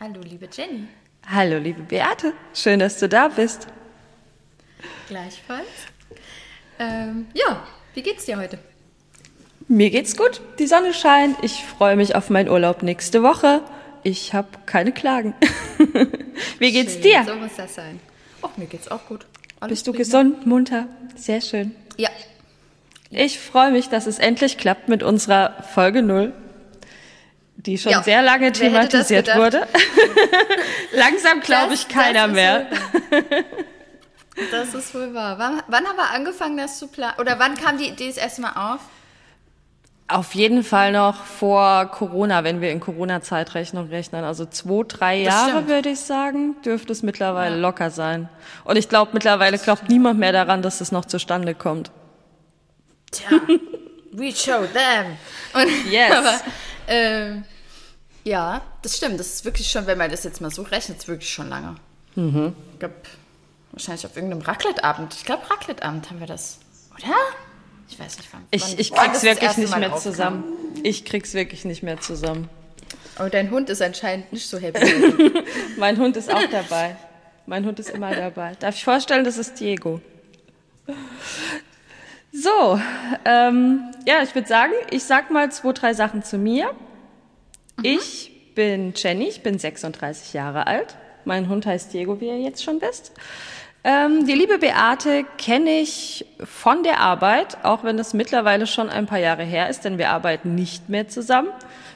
Hallo, liebe Jenny. Hallo, liebe Beate. Schön, dass du da bist. Gleichfalls. Ähm, ja, wie geht's dir heute? Mir geht's gut. Die Sonne scheint. Ich freue mich auf meinen Urlaub nächste Woche. Ich habe keine Klagen. wie geht's Schön, dir? So muss das sein. Ach, mir geht's auch gut. Alles Bist du prima. gesund, munter? Sehr schön. Ja. Ich freue mich, dass es endlich klappt mit unserer Folge 0, die schon Ja, sehr lange thematisiert wurde. Langsam glaube ich keiner das mehr. Das ist wohl wahr. Wann, wann haben wir angefangen, das zu planen? Oder wann kam die Idee das erste Mal auf? Auf jeden Fall noch vor Corona, wenn wir in Corona-Zeitrechnung rechnen. Also zwei, drei Das Jahre, stimmt. würde ich sagen, dürfte es mittlerweile Ja. locker sein. Und ich glaube, mittlerweile glaubt niemand mehr daran, dass es noch zustande kommt. Tja, we show them. Und, Yes. Aber, ähm, ja, das stimmt. Das ist wirklich schon, wenn man das jetzt mal so rechnet, ist wirklich schon lange. Mhm. Ich glaube, wahrscheinlich auf irgendeinem Raclette-Abend. Ich glaube, Raclette-Abend haben wir das. Oder? Ich weiß nicht, wann. Ich, ich wann krieg's wirklich nicht Mal mehr aufkam. zusammen. Ich krieg's wirklich nicht mehr zusammen. Aber dein Hund ist anscheinend nicht so happy. Mein Hund ist auch dabei. Mein Hund ist immer dabei. Darf ich vorstellen, das ist Diego. So, ähm, ja, ich würde sagen, ich sag mal zwei, drei Sachen zu mir. Ich bin Jenny, ich bin 36 Jahre alt. Mein Hund heißt Diego, wie ihr jetzt schon wisst. Ähm, die liebe Beate kenne ich von der Arbeit, auch wenn es mittlerweile schon ein paar Jahre her ist, denn wir arbeiten nicht mehr zusammen.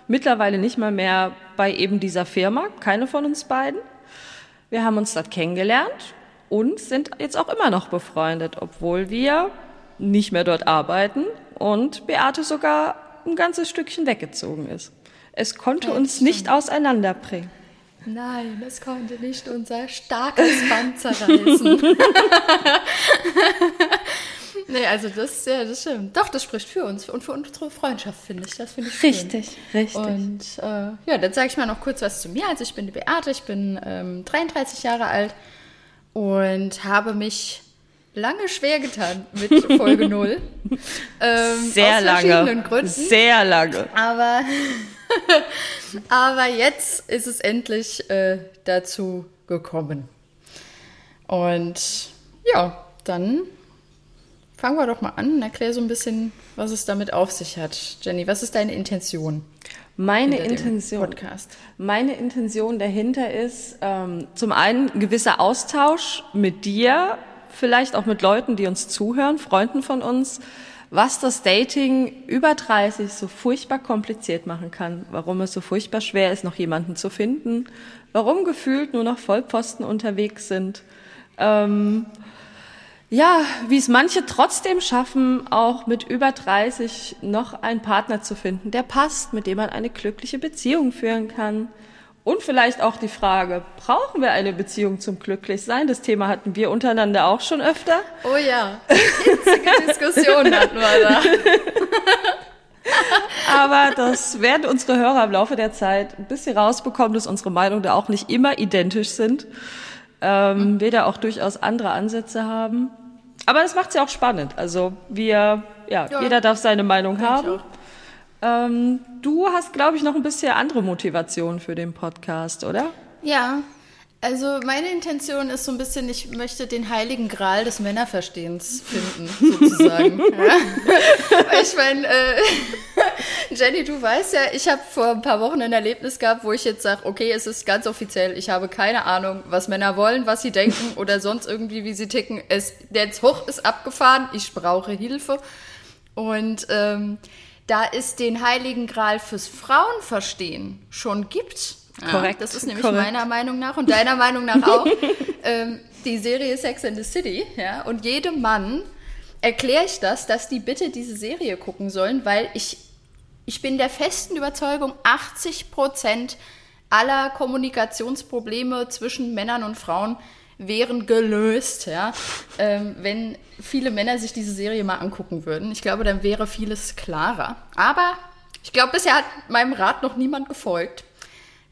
Mittlerweile nicht mal mehr bei eben dieser Firma, keine von uns beiden. Wir haben uns dort kennengelernt und sind jetzt auch immer noch befreundet, obwohl wir nicht mehr dort arbeiten und Beate sogar ein ganzes Stückchen weggezogen ist. Es konnte Ja, uns das nicht auseinanderbringen. Nein, das konnte nicht unser starkes Band zerreißen. nee, also das, ja, das stimmt. Doch, das spricht für uns und für unsere Freundschaft, finde ich. Das finde ich schön. Richtig, richtig. Und äh, ja, dann sage ich mal noch kurz was zu mir. Also ich bin die Beate, ich bin ähm, 33 Jahre alt und habe mich lange schwer getan mit Folge 0. ähm, Sehr aus lange. verschiedenen Gründen. Sehr lange. Aber, aber jetzt ist es endlich äh, dazu gekommen. Und ja, dann fangen wir doch mal an und erklär so ein bisschen, was es damit auf sich hat. Jenny, was ist deine Intention? Meine Intention. Podcast. Meine Intention dahinter ist ähm, zum einen ein gewisser Austausch mit dir, vielleicht auch mit Leuten, die uns zuhören, Freunden von uns, was das Dating über 30 so furchtbar kompliziert machen kann, warum es so furchtbar schwer ist, noch jemanden zu finden, warum gefühlt nur noch Vollpfosten unterwegs sind. Ähm, ja, wie es manche trotzdem schaffen, auch mit über 30 noch einen Partner zu finden, der passt, mit dem man eine glückliche Beziehung führen kann. Und vielleicht auch die Frage, brauchen wir eine Beziehung zum Glücklichsein? Das Thema hatten wir untereinander auch schon öfter. Oh ja, hitzige Diskussion hatten wir da. Aber das werden unsere Hörer im Laufe der Zeit ein bisschen rausbekommen, dass unsere Meinungen da auch nicht immer identisch sind. Ähm, wir da auch durchaus andere Ansätze haben. Aber das macht es ja auch spannend. Also wir, ja, Ja. jeder darf seine Meinung haben. Ähm, du hast, glaube ich, noch ein bisschen andere Motivation für den Podcast, oder? Ja, also meine Intention ist so ein bisschen, ich möchte den heiligen Gral des Männerverstehens finden, sozusagen. ja. Ich meine, äh, Jenny, du weißt ja, ich habe vor ein paar Wochen ein Erlebnis gehabt, wo ich jetzt sage, okay, es ist ganz offiziell, ich habe keine Ahnung, was Männer wollen, was sie denken oder sonst irgendwie, wie sie ticken. Es, der Zug ist abgefahren, ich brauche Hilfe. Und ähm, da es den heiligen Gral fürs Frauenverstehen schon gibt, ja, Korrekt, das ist nämlich korrekt. meiner Meinung nach und deiner Meinung nach auch, ähm, die Serie Sex and the City, ja, und jedem Mann erkläre ich das, dass die bitte diese Serie gucken sollen, weil ich, ich bin der festen Überzeugung, 80 Prozent aller Kommunikationsprobleme zwischen Männern und Frauen wären gelöst, ja, ähm, wenn viele Männer sich diese Serie mal angucken würden. Ich glaube, dann wäre vieles klarer. Aber ich glaube, bisher hat meinem Rat noch niemand gefolgt.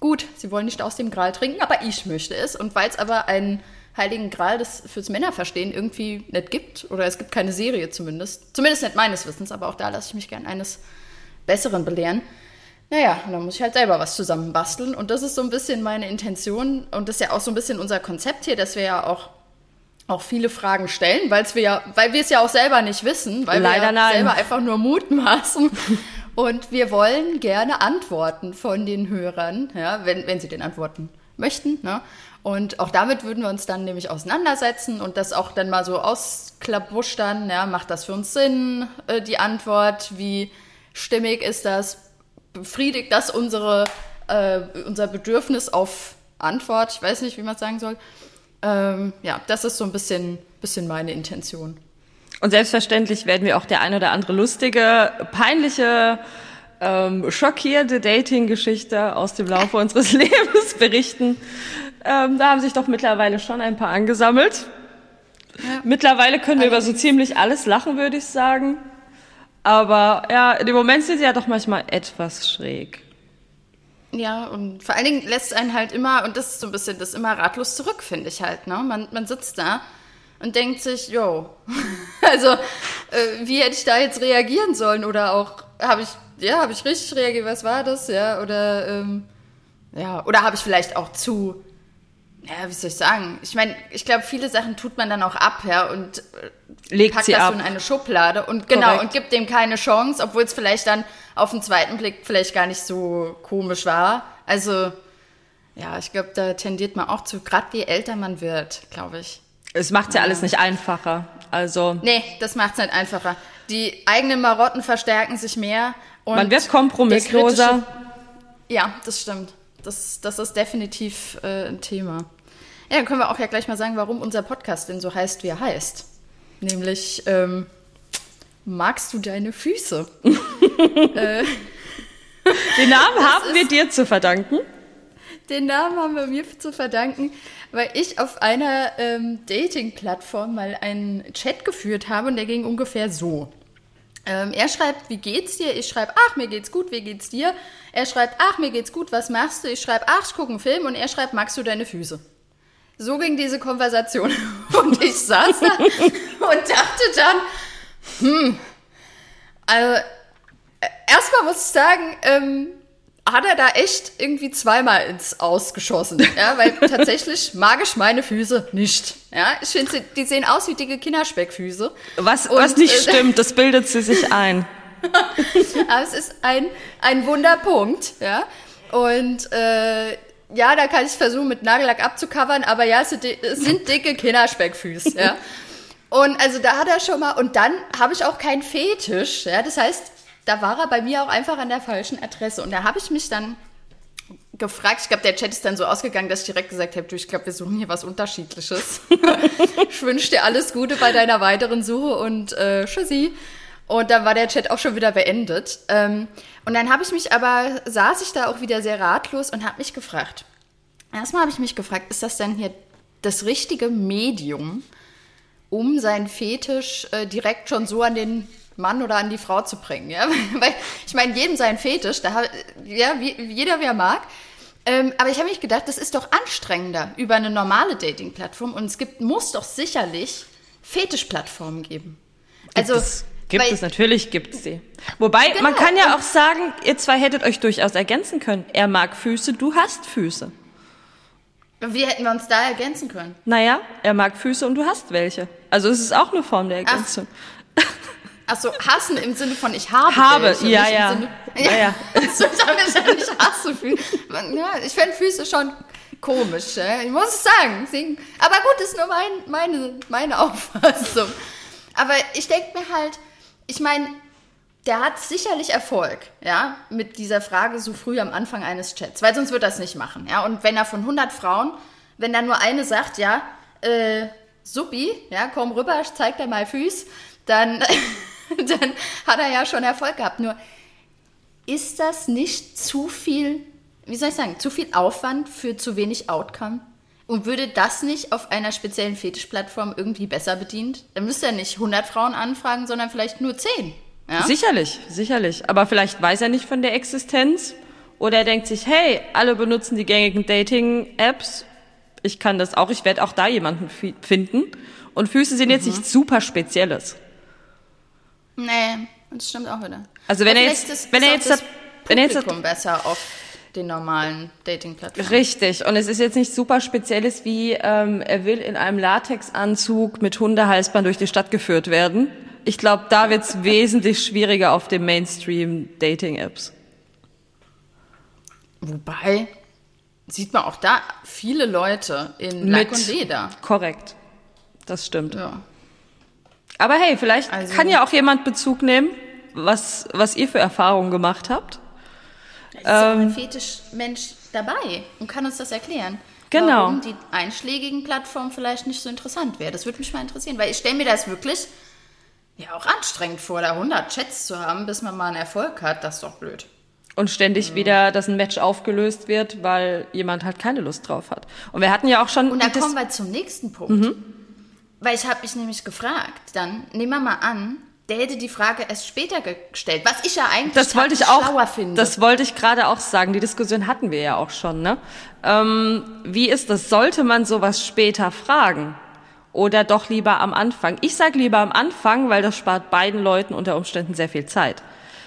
Gut, sie wollen nicht aus dem Gral trinken, aber ich möchte es. Und weil es aber einen heiligen Gral des, fürs Männerverstehen irgendwie nicht gibt, oder es gibt keine Serie zumindest, zumindest nicht meines Wissens, aber auch da lasse ich mich gern eines Besseren belehren, Naja, und dann muss ich halt selber was zusammenbasteln. Und das ist so ein bisschen meine Intention. Und das ist ja auch so ein bisschen unser Konzept hier, dass wir ja auch, auch viele Fragen stellen, weil's wir ja, weil wir es ja auch selber nicht wissen, weil Leider wir ja selber einfach nur mutmaßen. Und wir wollen gerne Antworten von den Hörern, ja, wenn, wenn sie den antworten möchten. Ne? Und auch damit würden wir uns dann nämlich auseinandersetzen und das auch dann mal so ausklabustern. Ja, macht das für uns Sinn, äh, die Antwort? Wie stimmig ist das? Befriedigt das unsere, äh, unser Bedürfnis auf Antwort? Ich weiß nicht, wie man es sagen soll. Ähm, ja, das ist so ein bisschen, bisschen meine Intention. Und selbstverständlich werden wir auch der ein oder andere lustige, peinliche, ähm, schockierende Dating-Geschichte aus dem Laufe unseres Lebens berichten. Ähm, da haben sich doch mittlerweile schon ein paar angesammelt. Ja. Mittlerweile können wir über so ziemlich alles lachen, würde ich sagen. Aber ja, im Moment sind sie ja doch manchmal etwas schräg. Ja, und vor allen Dingen lässt einen halt immer, und das ist so ein bisschen das immer ratlos zurück, finde ich halt. Ne? Man, man sitzt da und denkt sich, yo, also äh, wie hätte ich da jetzt reagieren sollen? Oder auch, habe ich, ja, habe ich richtig reagiert, was war das? Ja, oder, ähm, ja, oder habe ich vielleicht auch zu, ja, wie soll ich sagen? Ich meine, ich glaube, viele Sachen tut man dann auch ab, ja, und äh, Legt packt sie das ab. so in eine Schublade und genau, Korrekt. und gibt dem keine Chance, obwohl es vielleicht dann auf den zweiten Blick vielleicht gar nicht so komisch war. Also, ja, ich glaube, da tendiert man auch zu, gerade je älter man wird, glaube ich. Es macht ja alles nicht einfacher. Also Nee, das macht es nicht einfacher. Die eigenen Marotten verstärken sich mehr. Und man wird kompromissloser. Ja, das stimmt. Das, das ist definitiv äh, ein Thema. Ja, dann können wir auch ja gleich mal sagen, warum unser Podcast denn so heißt, wie er heißt. Nämlich, ähm, magst du deine Füße? Den Namen haben wir dir zu verdanken. Den Namen haben wir mir zu verdanken, weil ich auf einer ähm, Dating-Plattform mal einen Chat geführt habe und der ging ungefähr so. Ähm, er schreibt, wie geht's dir? Ich schreibe, ach, mir geht's gut, wie geht's dir? Er schreibt, ach, mir geht's gut, was machst du? Ich schreibe, ach, ich gucke einen Film und er schreibt, magst du deine Füße? So ging diese Konversation. Und ich saß da und dachte dann, hm, also äh, erstmal muss ich sagen, ähm, hat er da echt irgendwie zweimal ins Ausgeschossen. Ja, weil tatsächlich mag ich meine Füße nicht. Ja, ich finde, die sehen aus wie dicke Kinderspeckfüße. Was, Und, was nicht äh, stimmt, das bildet sie sich ein. Aber es ist ein, ein Wunderpunkt, ja. Und äh, ja, da kann ich versuchen, mit Nagellack abzucovern, aber ja, es sind, di- es sind dicke Kinderspeckfüße, ja. Und also da hat er schon mal, und dann habe ich auch keinen Fetisch, ja. Das heißt, da war er bei mir auch einfach an der falschen Adresse. Und da habe ich mich dann gefragt, ich glaube, der Chat ist dann so ausgegangen, dass ich direkt gesagt habe, du, ich glaube, wir suchen hier was Unterschiedliches. ich wünsche dir alles Gute bei deiner weiteren Suche und äh, tschüssi. Und dann war der Chat auch schon wieder beendet. Ähm, und dann habe ich mich aber, saß ich da auch wieder sehr ratlos und habe mich gefragt. Erstmal habe ich mich gefragt, ist das denn hier das richtige Medium, um seinen Fetisch äh, direkt schon so an den Mann oder an die Frau zu bringen? Ja? Weil ich meine, jedem sein Fetisch, da, ja, wie, jeder wer mag. Ähm, aber ich habe mich gedacht, das ist doch anstrengender über eine normale Dating-Plattform und es gibt, muss doch sicherlich Fetischplattformen geben. Also, Gibt es, gibt weil- es natürlich, gibt es sie. Wobei, man Genau, kann ja auch sagen, ihr zwei hättet euch durchaus ergänzen können. Er mag Füße, du hast Füße. Wie hätten wir uns da ergänzen können? Naja, er mag Füße und du hast welche. Also es ist auch eine Form der Ergänzung. Achso, hassen im Sinne von ich habe. Habe, welche, ja, ja. Sinne, Ja, ja. so, ich habe ja nicht Füße. Ja, ich fände Füße schon komisch, ja? ich muss es sagen. Aber gut, das ist nur mein, meine, meine Auffassung. Aber ich denke mir halt, ich meine, der hat sicherlich Erfolg, ja, mit dieser Frage so früh am Anfang eines Chats, weil sonst wird er das nicht machen, ja. Und wenn er von 100 Frauen, wenn dann nur eine sagt, ja, äh, Suppi, ja, komm rüber, zeig dir mal Füß, dann, dann hat er ja schon Erfolg gehabt. Nur ist das nicht zu viel, wie soll ich sagen, zu viel Aufwand für zu wenig Outcome? Und würde das nicht auf einer speziellen Fetischplattform irgendwie besser bedient? Dann müsste er nicht 100 Frauen anfragen, sondern vielleicht nur 10. Ja? Sicherlich, sicherlich. Aber vielleicht weiß er nicht von der Existenz oder er denkt sich, hey, alle benutzen die gängigen Dating-Apps. Ich kann das auch, ich werde auch da jemanden fi- finden. Und Füße sind jetzt nichts super Spezielles. Nee, das stimmt auch wieder. Also wenn er jetzt, ist- wenn ist er jetzt das- das Wenn jetzt Publikum besser auf den normalen Dating-Plattformen. Richtig. Und es ist jetzt nicht super Spezielles wie, ähm, er will in einem Latexanzug mit Hundehalsband durch die Stadt geführt werden. Ich glaube, da wird es wesentlich schwieriger auf den Mainstream-Dating-Apps. Wobei, sieht man auch da viele Leute in Lack und Leder. Korrekt. Das stimmt. Ja. Aber hey, vielleicht Also- kann ja auch jemand Bezug nehmen, was, was ihr für Erfahrungen gemacht habt. Ist auch Ähm. ein Fetischmensch dabei und kann uns das erklären. Genau. Warum die einschlägigen Plattformen vielleicht nicht so interessant wäre. Das würde mich mal interessieren, weil ich stelle mir das wirklich ja auch anstrengend vor, da 100 Chats zu haben, bis man mal einen Erfolg hat. Das ist doch blöd. Und ständig wieder, dass ein Match aufgelöst wird, weil jemand halt keine Lust drauf hat. Und wir hatten ja auch schon... Und da das- kommen wir zum nächsten Punkt. Mhm. Weil ich habe mich nämlich gefragt, dann nehmen wir mal an, der hätte die Frage erst später gestellt, was ich ja eigentlich das wollte ich auch, finde. das wollte ich gerade auch sagen. Die Diskussion hatten wir ja auch schon, ne? Ähm, wie ist das? Sollte man sowas später fragen? Oder doch lieber am Anfang? Ich sag lieber am Anfang, weil das spart beiden Leuten unter Umständen sehr viel Zeit.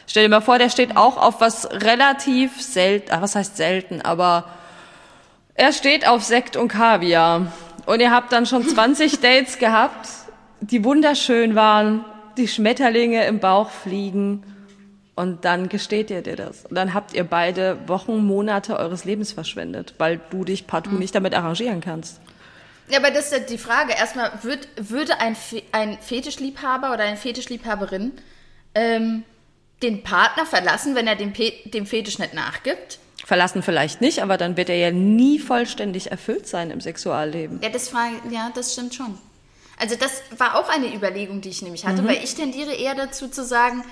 Stell dir mal vor, der steht auch auf was relativ selten, ah, was heißt selten, aber er steht auf Sekt und Kaviar. Und ihr habt dann schon 20 Dates gehabt, die wunderschön waren, die Schmetterlinge im Bauch fliegen. Und dann gesteht ihr dir das. Und dann habt ihr beide Wochen, Monate eures Lebens verschwendet, weil du dich partout nicht damit arrangieren kannst. Ja, aber das ist ja die Frage. Erstmal, würd, würde ein, Fe ein Fetischliebhaber oder eine Fetischliebhaberin ähm, den Partner verlassen, wenn er dem, Pe dem Fetisch nicht nachgibt? Verlassen vielleicht nicht, aber dann wird er ja nie vollständig erfüllt sein im Sexualleben. Ja, das, frage, ja, das stimmt schon. Also das war auch eine Überlegung, die ich nämlich hatte, weil ich tendiere eher dazu zu sagen,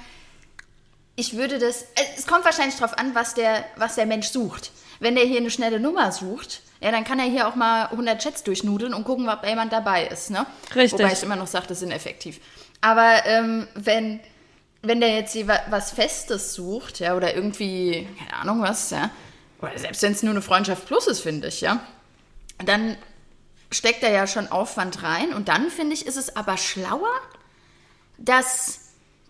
ich würde das, äh, es kommt wahrscheinlich darauf an, was der, was der Mensch sucht. Wenn der hier eine schnelle Nummer sucht, ja, dann kann er hier auch mal 100 Chats durchnudeln und gucken, ob jemand dabei ist. Ne? Richtig. Wobei ich immer noch sage, das ist ineffektiv. Aber ähm, wenn, wenn der jetzt was Festes sucht, ja, oder irgendwie, keine Ahnung was, ja, oder selbst wenn es nur eine Freundschaft plus ist, finde ich, ja, dann steckt da ja schon Aufwand rein. Und dann finde ich, ist es aber schlauer, das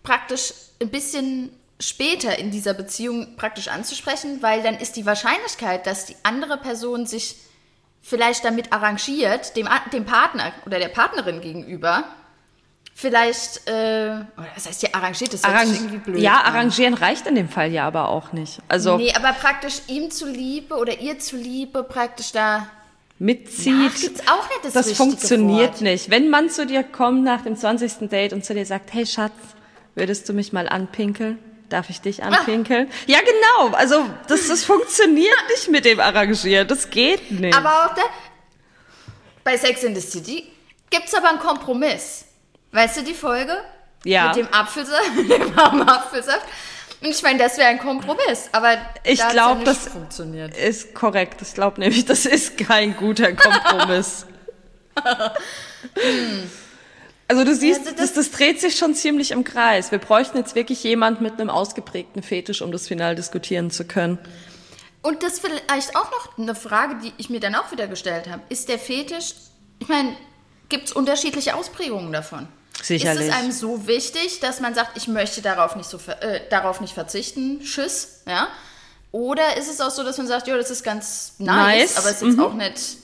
praktisch ein bisschen später in dieser Beziehung praktisch anzusprechen, weil dann ist die Wahrscheinlichkeit, dass die andere Person sich vielleicht damit arrangiert, dem, dem Partner oder der Partnerin gegenüber, vielleicht, äh, oder was heißt hier arrangiert, das hört sich irgendwie blöd ja, an. arrangieren reicht in dem Fall ja aber auch nicht. Also Nee, aber praktisch ihm zuliebe oder ihr zuliebe praktisch da mitzieht. Ach, gibt's auch nicht das Das funktioniert Wort. nicht. Wenn man zu dir kommt nach dem 20. Date und zu dir sagt, hey Schatz, würdest du mich mal anpinkeln? Darf ich dich anpinkeln? Ja, genau. Also das, das funktioniert nicht mit dem Arrangieren. Das geht nicht. Aber auch da, bei Sex in the City gibt es aber einen Kompromiss. Weißt du die Folge? Ja. Mit dem Apfelsaft, dem warmen Apfelsaft. Und ich meine, das wäre ein Kompromiss. Aber Ich da hat's glaub, ja das- funktioniert. ist korrekt. Ich glaube nämlich, das ist kein guter Kompromiss. Also du siehst, Also das, das- das dreht sich schon ziemlich im Kreis. Wir bräuchten jetzt wirklich jemand mit einem ausgeprägten Fetisch, um das final diskutieren zu können. Und das vielleicht auch noch eine Frage, die ich mir dann auch wieder gestellt habe. Ist der Fetisch, ich meine, gibt es unterschiedliche Ausprägungen davon? Sicherlich. Ist es einem so wichtig, dass man sagt, ich möchte darauf nicht, so, äh, darauf nicht verzichten, Tschüss, ja? Oder ist es auch so, dass man sagt, ja, das ist ganz nice, Nice, aber es ist jetzt auch nicht...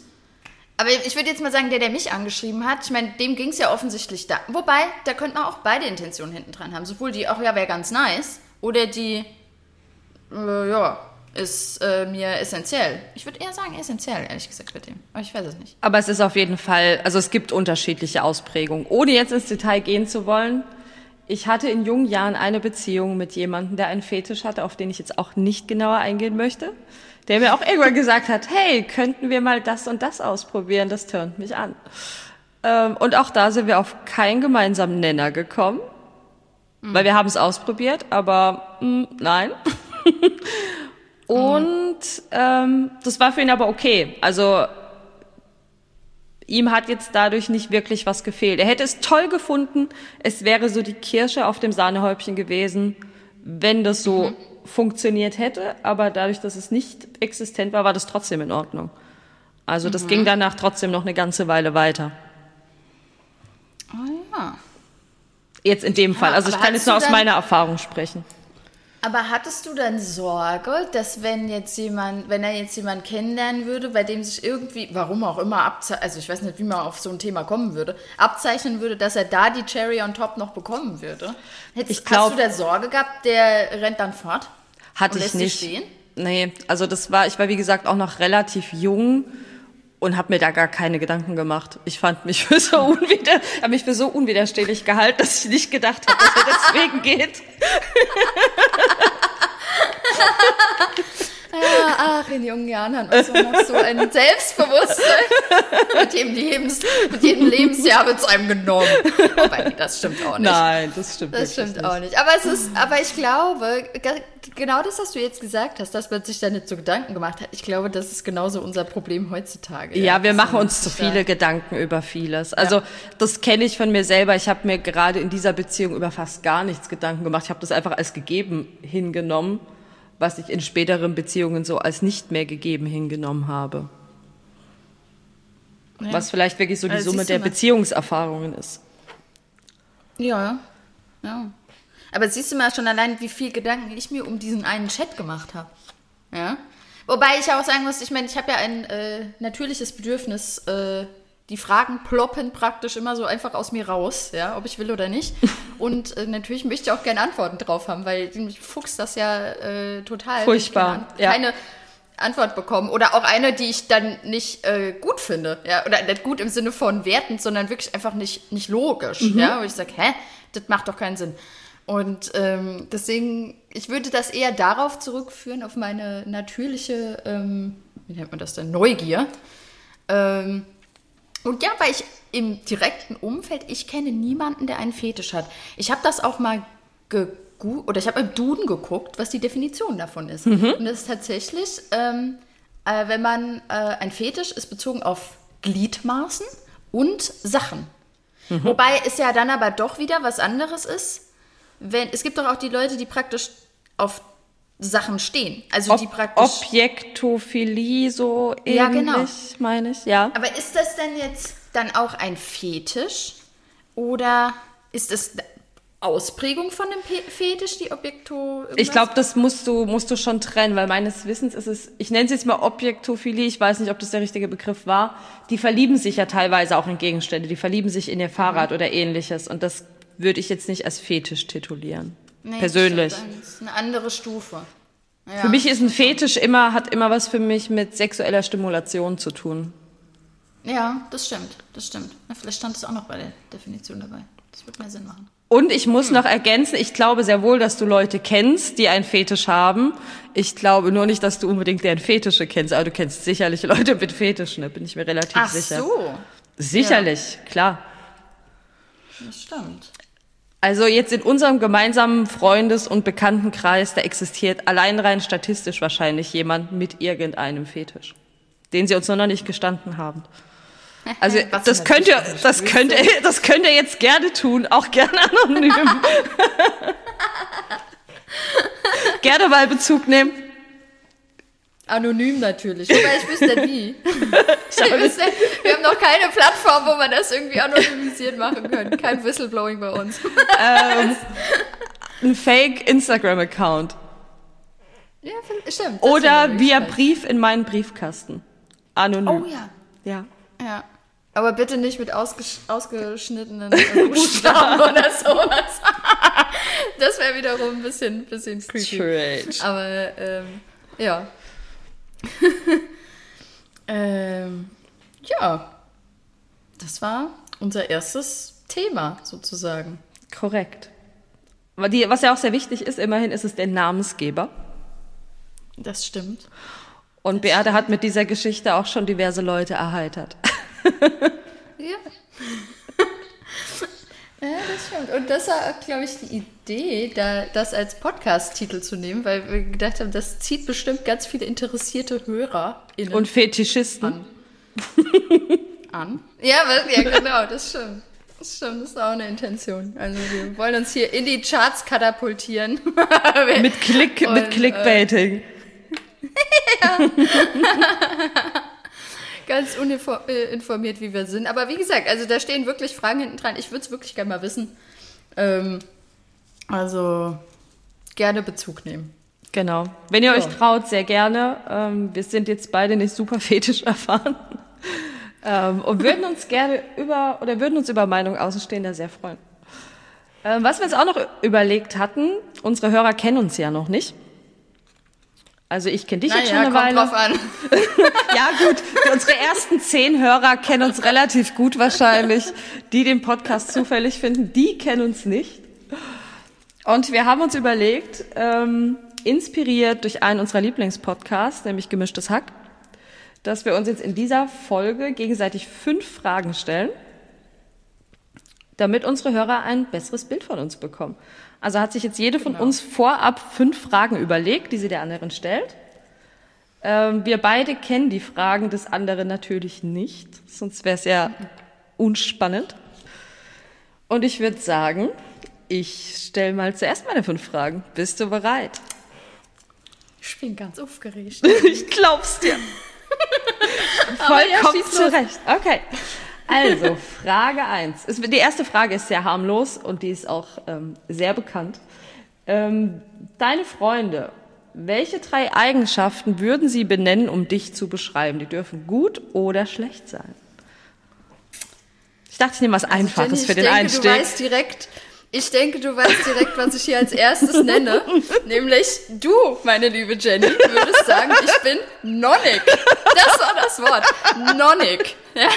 Aber ich würde jetzt mal sagen, der, der mich angeschrieben hat, ich meine, dem ging es ja offensichtlich da. Wobei, da könnte man auch beide Intentionen hinten dran haben. Sowohl die, ach ja, wäre ganz nice, oder die, äh, ja, ist äh, mir essentiell. Ich würde eher sagen essentiell, ehrlich gesagt, bei dem. Aber ich weiß es nicht. Aber es ist auf jeden Fall, also es gibt unterschiedliche Ausprägungen. Ohne jetzt ins Detail gehen zu wollen, ich hatte in jungen Jahren eine Beziehung mit jemandem, der einen Fetisch hatte, auf den ich jetzt auch nicht genauer eingehen möchte, der mir auch irgendwann gesagt hat, hey, könnten wir mal das und das ausprobieren, das tönt mich an. Ähm, und auch da sind wir auf keinen gemeinsamen Nenner gekommen, weil wir haben es ausprobiert, aber mh, nein. Und ähm, das war für ihn aber okay. Also ihm hat jetzt dadurch nicht wirklich was gefehlt. Er hätte es toll gefunden, es wäre so die Kirsche auf dem Sahnehäubchen gewesen, wenn das so funktioniert hätte, aber dadurch, dass es nicht existent war, war das trotzdem in Ordnung. Also das ging danach trotzdem noch eine ganze Weile weiter. Ah ja. Jetzt in dem Fall. Also ich kann jetzt nur aus meiner Erfahrung sprechen. Aber hattest du dann Sorge, dass wenn jetzt jemand, wenn er jetzt jemand kennenlernen würde, bei dem sich irgendwie, warum auch immer, abzeichnen, also ich weiß nicht, wie man auf so ein Thema kommen würde, abzeichnen würde, dass er da die Cherry on top noch bekommen würde? Hättest, Ich glaub- hast du da Sorge gehabt, der rennt dann fort? Hatte und ich nicht. stehen? Nee, also das war, ich war wie gesagt auch noch relativ jung und habe mir da gar keine Gedanken gemacht. Ich fand mich für so unwider, habe mich für so unwiderstehlich gehalten, dass ich nicht gedacht habe, dass er deswegen geht. Ja, ach, in jungen Jahren hat man so noch so ein Selbstbewusstsein. mit, jedem Lebens, mit jedem Lebensjahr wird es einem genommen. Wobei, das stimmt auch nicht. Nein, das stimmt Das wirklich stimmt nicht. auch nicht. Aber es ist, aber ich glaube, ge- genau das, was du jetzt gesagt hast, dass man sich da nicht so Gedanken gemacht hat, ich glaube, das ist genauso unser Problem heutzutage. Ja, wir dass machen uns zu viele Gedanken über vieles. Also das kenne ich von mir selber. Ich habe mir gerade in dieser Beziehung über fast gar nichts Gedanken gemacht. Ich habe das einfach als gegeben hingenommen, was ich in späteren Beziehungen so als nicht mehr gegeben hingenommen habe. Ja. Was vielleicht wirklich so die Also Summe der mal. Beziehungserfahrungen ist. Ja, ja. Aber siehst du mal schon allein, wie viel Gedanken ich mir um diesen einen Chat gemacht habe. Ja. Wobei ich auch sagen muss, ich meine, ich habe ja ein äh, natürliches Bedürfnis, äh, die Fragen ploppen praktisch immer so einfach aus mir raus, ja, ob ich will oder nicht. Und äh, natürlich möchte ich auch gerne Antworten drauf haben, weil mich fuchst das ja äh, total. Furchtbar, Keine, ja. keine Antwort bekommen. Oder auch eine, die ich dann nicht äh, gut finde. Ja, oder nicht gut im Sinne von wertend, sondern wirklich einfach nicht, nicht logisch. Mhm. Ja, wo ich sage, hä, das macht doch keinen Sinn. Und ähm, deswegen, ich würde das eher darauf zurückführen, auf meine natürliche, ähm, wie nennt man das denn, Neugier. Ähm, und ja, weil ich im direkten Umfeld, ich kenne niemanden, der einen Fetisch hat. Ich habe das auch mal gegoogelt, oder ich habe im Duden geguckt, was die Definition davon ist. Und das ist tatsächlich, ähm, äh, wenn man, äh, ein Fetisch ist bezogen auf Gliedmaßen und Sachen. Wobei es ja dann aber doch wieder was anderes ist, wenn, es gibt doch auch die Leute, die praktisch auf Sachen stehen. Also die Ob, praktisch. Objektophilie, so ähnlich, Ja, genau. meine ich, ja. Aber ist das denn jetzt dann auch ein Fetisch? Oder ist es Ausprägung von Pe- Fetisch, die Objekto? Ich glaube, das musst du, musst du schon trennen, weil meines Wissens ist es, ich nenne es jetzt mal Objektophilie, ich weiß nicht, ob das der richtige Begriff war, die verlieben sich ja teilweise auch in Gegenstände, die verlieben sich in ihr Mhm. Fahrrad oder ähnliches und das würde ich jetzt nicht als Fetisch titulieren. Nee, persönlich. Das ist eine andere Stufe. Ja. Für mich ist ein Fetisch immer, hat immer was für mich mit sexueller Stimulation zu tun. Ja, das stimmt. Das stimmt. Na, vielleicht stand es auch noch bei der Definition dabei. Das wird mehr Sinn machen. Und ich muss noch ergänzen, ich glaube sehr wohl, dass du Leute kennst, die einen Fetisch haben. Ich glaube nur nicht, dass du unbedingt deren Fetische kennst, aber du kennst sicherlich Leute mit Fetischen, da bin ich mir relativ Ach sicher. so. Sicherlich, klar. Das stimmt. Also jetzt in unserem gemeinsamen Freundes- und Bekanntenkreis, da existiert allein rein statistisch wahrscheinlich jemand mit irgendeinem Fetisch, den sie uns noch nicht gestanden haben. Also Was das könnt ihr, das könnt ihr, das könnt ihr jetzt gerne tun, auch gerne anonym. gerne mal Bezug nehmen. Anonym natürlich. Wobei ich wüsste nicht wie. Ich wüsste, wir haben noch keine Plattform, wo man das irgendwie anonymisiert machen kann. Kein Whistleblowing bei uns. Ein Fake Instagram-Account. Ja, stimmt. Oder via. Brief in meinen Briefkasten. Anonym. Oh ja. Ja. Ja. Aber bitte nicht mit ausgesch ausgeschnittenen äh, Buchstaben oder sowas. das wäre wiederum ein bisschen, bisschen creepy. Strange. Aber ähm, ja. ähm, ja. Das war unser erstes Thema sozusagen. Korrekt. Was ja auch sehr wichtig ist, immerhin ist es der Namensgeber. Das stimmt. Und Beate hat mit dieser Geschichte auch schon diverse Leute erheitert. Ja. Ja, das stimmt. Und das war, glaube ich, die Idee, da, das als Podcast-Titel zu nehmen, weil wir gedacht haben, das zieht bestimmt ganz viele interessierte Hörer Und Fetischisten. an. Ja, aber, ja, genau, das stimmt. Das stimmt, das ist auch eine Intention. Also wir wollen uns hier in die Charts katapultieren. Mit, Klick, Und, mit Clickbaiting. ganz uninformiert, wie wir sind. Aber wie gesagt, also da stehen wirklich Fragen hinten dran. Ich würde es wirklich gerne mal wissen. Ähm, also, gerne Bezug nehmen. Genau. Wenn ihr Ja. euch traut, sehr gerne. Ähm, wir sind jetzt beide nicht super fetisch erfahren. ähm, und würden uns gerne über, oder würden uns über Meinung Außenstehender sehr freuen. Ähm, was wir uns auch noch überlegt hatten, unsere Hörer kennen uns ja noch nicht. Also ich kenne dich jetzt schon Naja, eine kommt Weile. drauf an. Ja, gut. Unsere ersten zehn Hörer kennen uns relativ gut wahrscheinlich. Die den Podcast zufällig finden, die kennen uns nicht. Und wir haben uns überlegt, ähm, inspiriert durch einen unserer Lieblingspodcasts, nämlich Gemischtes Hack, dass wir uns jetzt in dieser Folge gegenseitig fünf Fragen stellen, damit unsere Hörer ein besseres Bild von uns bekommen. Also hat sich jetzt jede von uns vorab fünf Fragen überlegt, die sie der anderen stellt. Ähm, wir beide kennen die Fragen des anderen natürlich nicht, sonst wäre es ja unspannend. Und ich würde sagen, ich stelle mal zuerst meine fünf Fragen. Bist du bereit? Ich bin ganz aufgeregt. Ich glaub's dir. Ja, Vollkommen los. zurecht. Okay. Also, Frage eins. Es- Die erste Frage ist sehr harmlos und die ist auch ähm, sehr bekannt. Ähm, deine Freunde, welche drei Eigenschaften würden sie benennen, um dich zu beschreiben? Die dürfen gut oder schlecht sein. Ich dachte, ich nehme was Einfaches Jenny, für den ich denke, Einstieg. Du weißt direkt, ich denke, du weißt direkt, was ich hier als erstes nenne. Nämlich du, meine liebe Jenny, würdest sagen, ich bin nonnig. Das war das Wort. Nonnig. Ja.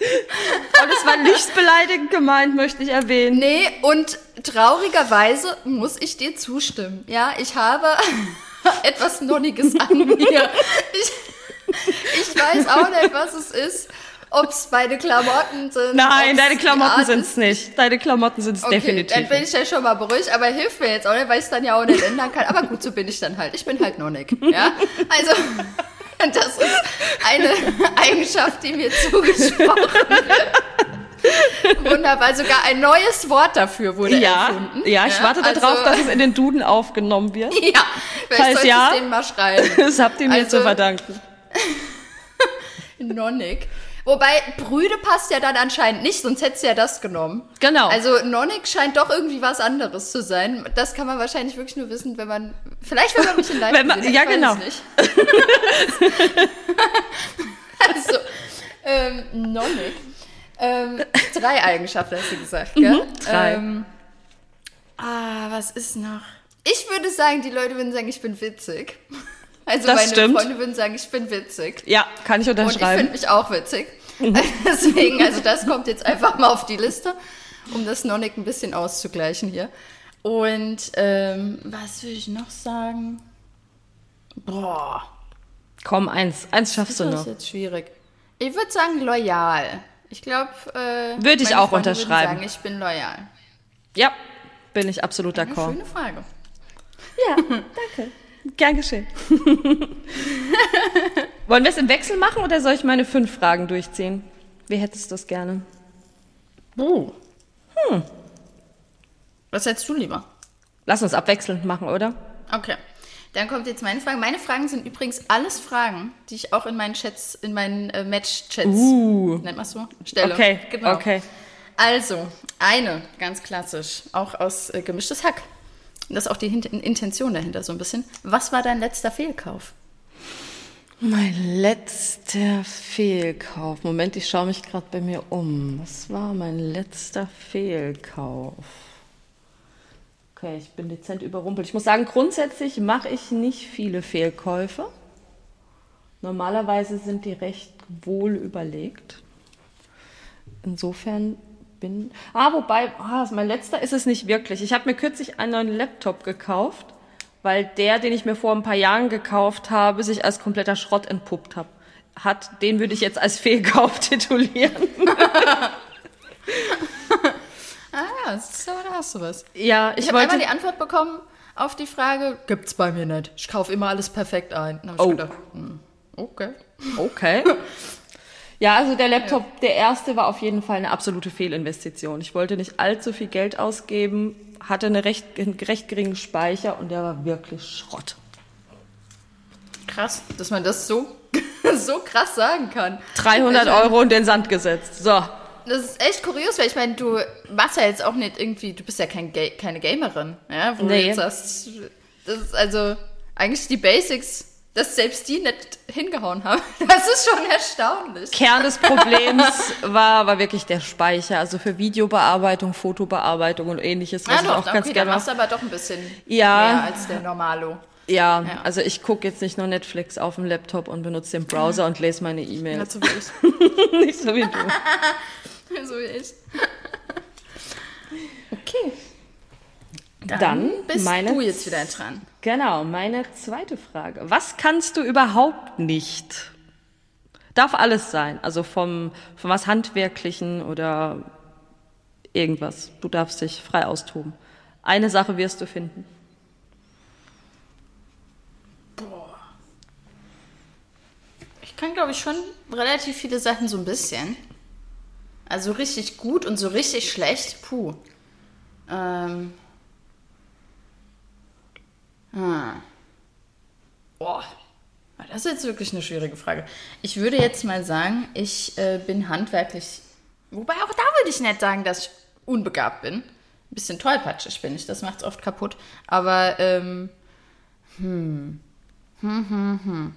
Und es war nicht beleidigend gemeint, möchte ich erwähnen. Nee, und traurigerweise muss ich dir zustimmen. Ja, ich habe etwas Nonniges an mir. Ich, ich weiß auch nicht, was es ist. Ob es meine Klamotten sind. Nein, deine Klamotten Art sind's nicht. Deine Klamotten sind's Okay, definitiv. dann bin ich ja schon mal beruhigt, aber hilft mir jetzt auch nicht, weil ich es dann ja auch nicht ändern kann. Aber gut, so bin ich dann halt. Ich bin halt nonnig. Ja, also das ist eine Eigenschaft, die mir zugesprochen wird. Wunderbar, sogar ein neues Wort dafür wurde ja, erfunden. ja, ich warte also, darauf, dass es in den Duden aufgenommen wird. Ja, vielleicht Falls sollte ja. ich den mal schreiben. Das habt ihr mir Also- zu verdanken. Nonnig. Wobei, Brüde passt ja dann anscheinend nicht, sonst hättest du ja das genommen. Genau. Also Nonnig scheint doch irgendwie was anderes zu sein. Das kann man wahrscheinlich wirklich nur wissen, wenn man. Vielleicht, wenn man mich in live Wenn man- gesehen ja, genau. also, ähm, Nonnig. Ähm, drei Eigenschaften hast du gesagt, gell? Mhm, drei. Ähm, ah, was ist noch? Ich würde sagen, die Leute würden sagen, ich bin witzig. Also Das meine stimmt. Freunde würden sagen, ich bin witzig. Ja, kann ich Und ich unterschreiben. finde mich auch witzig. Deswegen, also das kommt jetzt einfach mal auf die Liste, um das Nonnig ein bisschen auszugleichen hier. Und ähm, was will ich noch sagen? Boah, Komm, eins. Eins schaffst du das ist noch. jetzt schwierig. Ich würde sagen loyal. Ich glaube, äh, Würde ich auch Freunde unterschreiben. Sagen, ich bin loyal. Ja, bin ich absolut Eine d'accord. schöne Frage. Ja, danke. Gern geschehen. Wollen wir es im Wechsel machen oder soll ich meine fünf Fragen durchziehen? Wie hättest du es gerne? Oh. Hm. Was hättest du lieber? Lass uns abwechselnd machen, oder? Okay. Dann kommt jetzt meine Frage. Meine Fragen sind übrigens alles Fragen, die ich auch in meinen Chats, in meinen äh, Match-Chats, Uh. nennt man so, stelle. Okay, genau. okay. Also, eine, ganz klassisch, auch aus äh, Gemischtes Hack. Das ist auch die Intention dahinter so ein bisschen. Was war dein letzter Fehlkauf? Mein letzter Fehlkauf. Moment, ich schaue mich gerade bei mir um. Was war mein letzter Fehlkauf? Okay, ich bin dezent überrumpelt. Ich muss sagen, grundsätzlich mache ich nicht viele Fehlkäufe. Normalerweise sind die recht wohl überlegt. Insofern bin. Ah, wobei, ah, mein letzter ist es nicht wirklich. Ich habe mir kürzlich einen neuen Laptop gekauft, weil der, den ich mir vor ein paar Jahren gekauft habe, sich als kompletter Schrott entpuppt hab, hat. Den würde ich jetzt als Fehlkauf titulieren. Ah, so, da hast du was. Ja, ich, Ich habe einmal die Antwort bekommen auf die Frage, gibt's bei mir nicht. Ich kaufe immer alles perfekt ein. Oh. gedacht, hm, okay. Okay. Ja, also der Laptop, der erste war auf jeden Fall eine absolute Fehlinvestition. Ich wollte nicht allzu viel Geld ausgeben, hatte eine recht, einen recht geringen Speicher und der war wirklich Schrott. Krass, dass man das so, so krass sagen kann. 300 Ich mein- Euro in den Sand gesetzt. So. das ist echt kurios, weil ich meine, du machst ja jetzt auch nicht irgendwie, du bist ja kein keine Gamerin, ja, wo Nee. du jetzt sagst, das ist also eigentlich die Basics, dass selbst die nicht hingehauen haben. Das ist schon erstaunlich. Kern des Problems war, war wirklich der Speicher, also für Videobearbeitung, Fotobearbeitung und ähnliches, was Ja, ich doch, auch okay, ganz gerne machst du aber doch ein bisschen Ja. mehr als der Normalo. Ja, Ja. also ich gucke jetzt nicht nur Netflix auf dem Laptop und benutze den Browser und lese meine E-Mails. Dazu will ich. nicht so wie du. so wie ich. Okay. Dann bist meine du jetzt wieder dran. Genau, meine zweite Frage. Was kannst du überhaupt nicht? Darf alles sein, also vom, vom was Handwerklichen oder irgendwas. Du darfst dich frei austoben. Eine Sache wirst du finden. Ich kann, glaube ich, schon relativ viele Sachen so ein bisschen. Also richtig gut und so richtig schlecht. Puh. Ähm. Ah. Boah. Das ist jetzt wirklich eine schwierige Frage. Ich würde jetzt mal sagen, ich äh, bin handwerklich. Wobei auch da würde ich nicht sagen, dass ich unbegabt bin. Ein bisschen tollpatschig bin ich, das macht es oft kaputt. Aber, ähm, hm. Hm, hm, hm.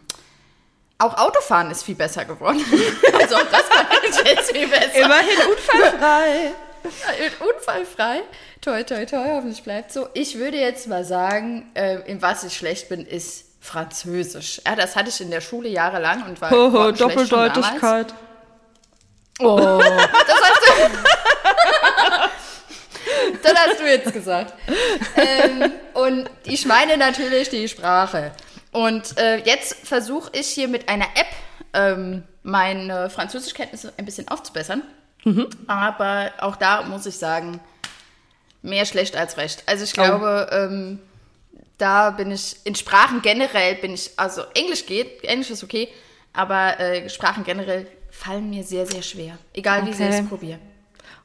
Auch Autofahren ist viel besser geworden. also auch das ich jetzt viel besser. Immerhin unfallfrei. Unfallfrei. Toi, toi, toi, hoffentlich bleibt so. Ich würde jetzt mal sagen, äh, in was ich schlecht bin, ist Französisch. Ja, das hatte ich in der Schule jahrelang und war damals. Doppeldeutigkeit. Oh, das hast du. das hast du jetzt gesagt. Ähm, und ich meine natürlich die Sprache. Und äh, jetzt versuche ich hier mit einer App ähm, meine Französischkenntnisse ein bisschen aufzubessern. Aber auch da muss ich sagen, mehr schlecht als recht. Also ich glaube, ähm, da bin ich, in Sprachen generell bin ich, also Englisch geht, Englisch ist okay, aber äh, Sprachen generell fallen mir sehr, sehr schwer. Egal wie sehr ich Okay. es probiere.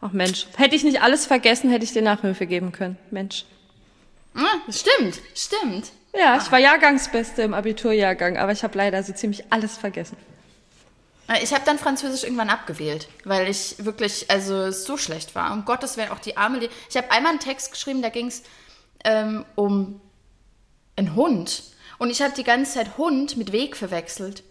Ach Mensch, hätte ich nicht alles vergessen, hätte ich dir Nachhilfe geben können. Mensch. Ah, stimmt, stimmt. Ja, ich war Jahrgangsbeste im Abiturjahrgang, aber ich habe leider so ziemlich alles vergessen. Äh, Ich habe dann Französisch irgendwann abgewählt, weil ich wirklich, also so schlecht war. Um Gottes Willen, auch die arme. Le ich habe einmal einen Text geschrieben, da ging es ähm, um einen Hund. Und ich habe die ganze Zeit Hund mit Weg verwechselt.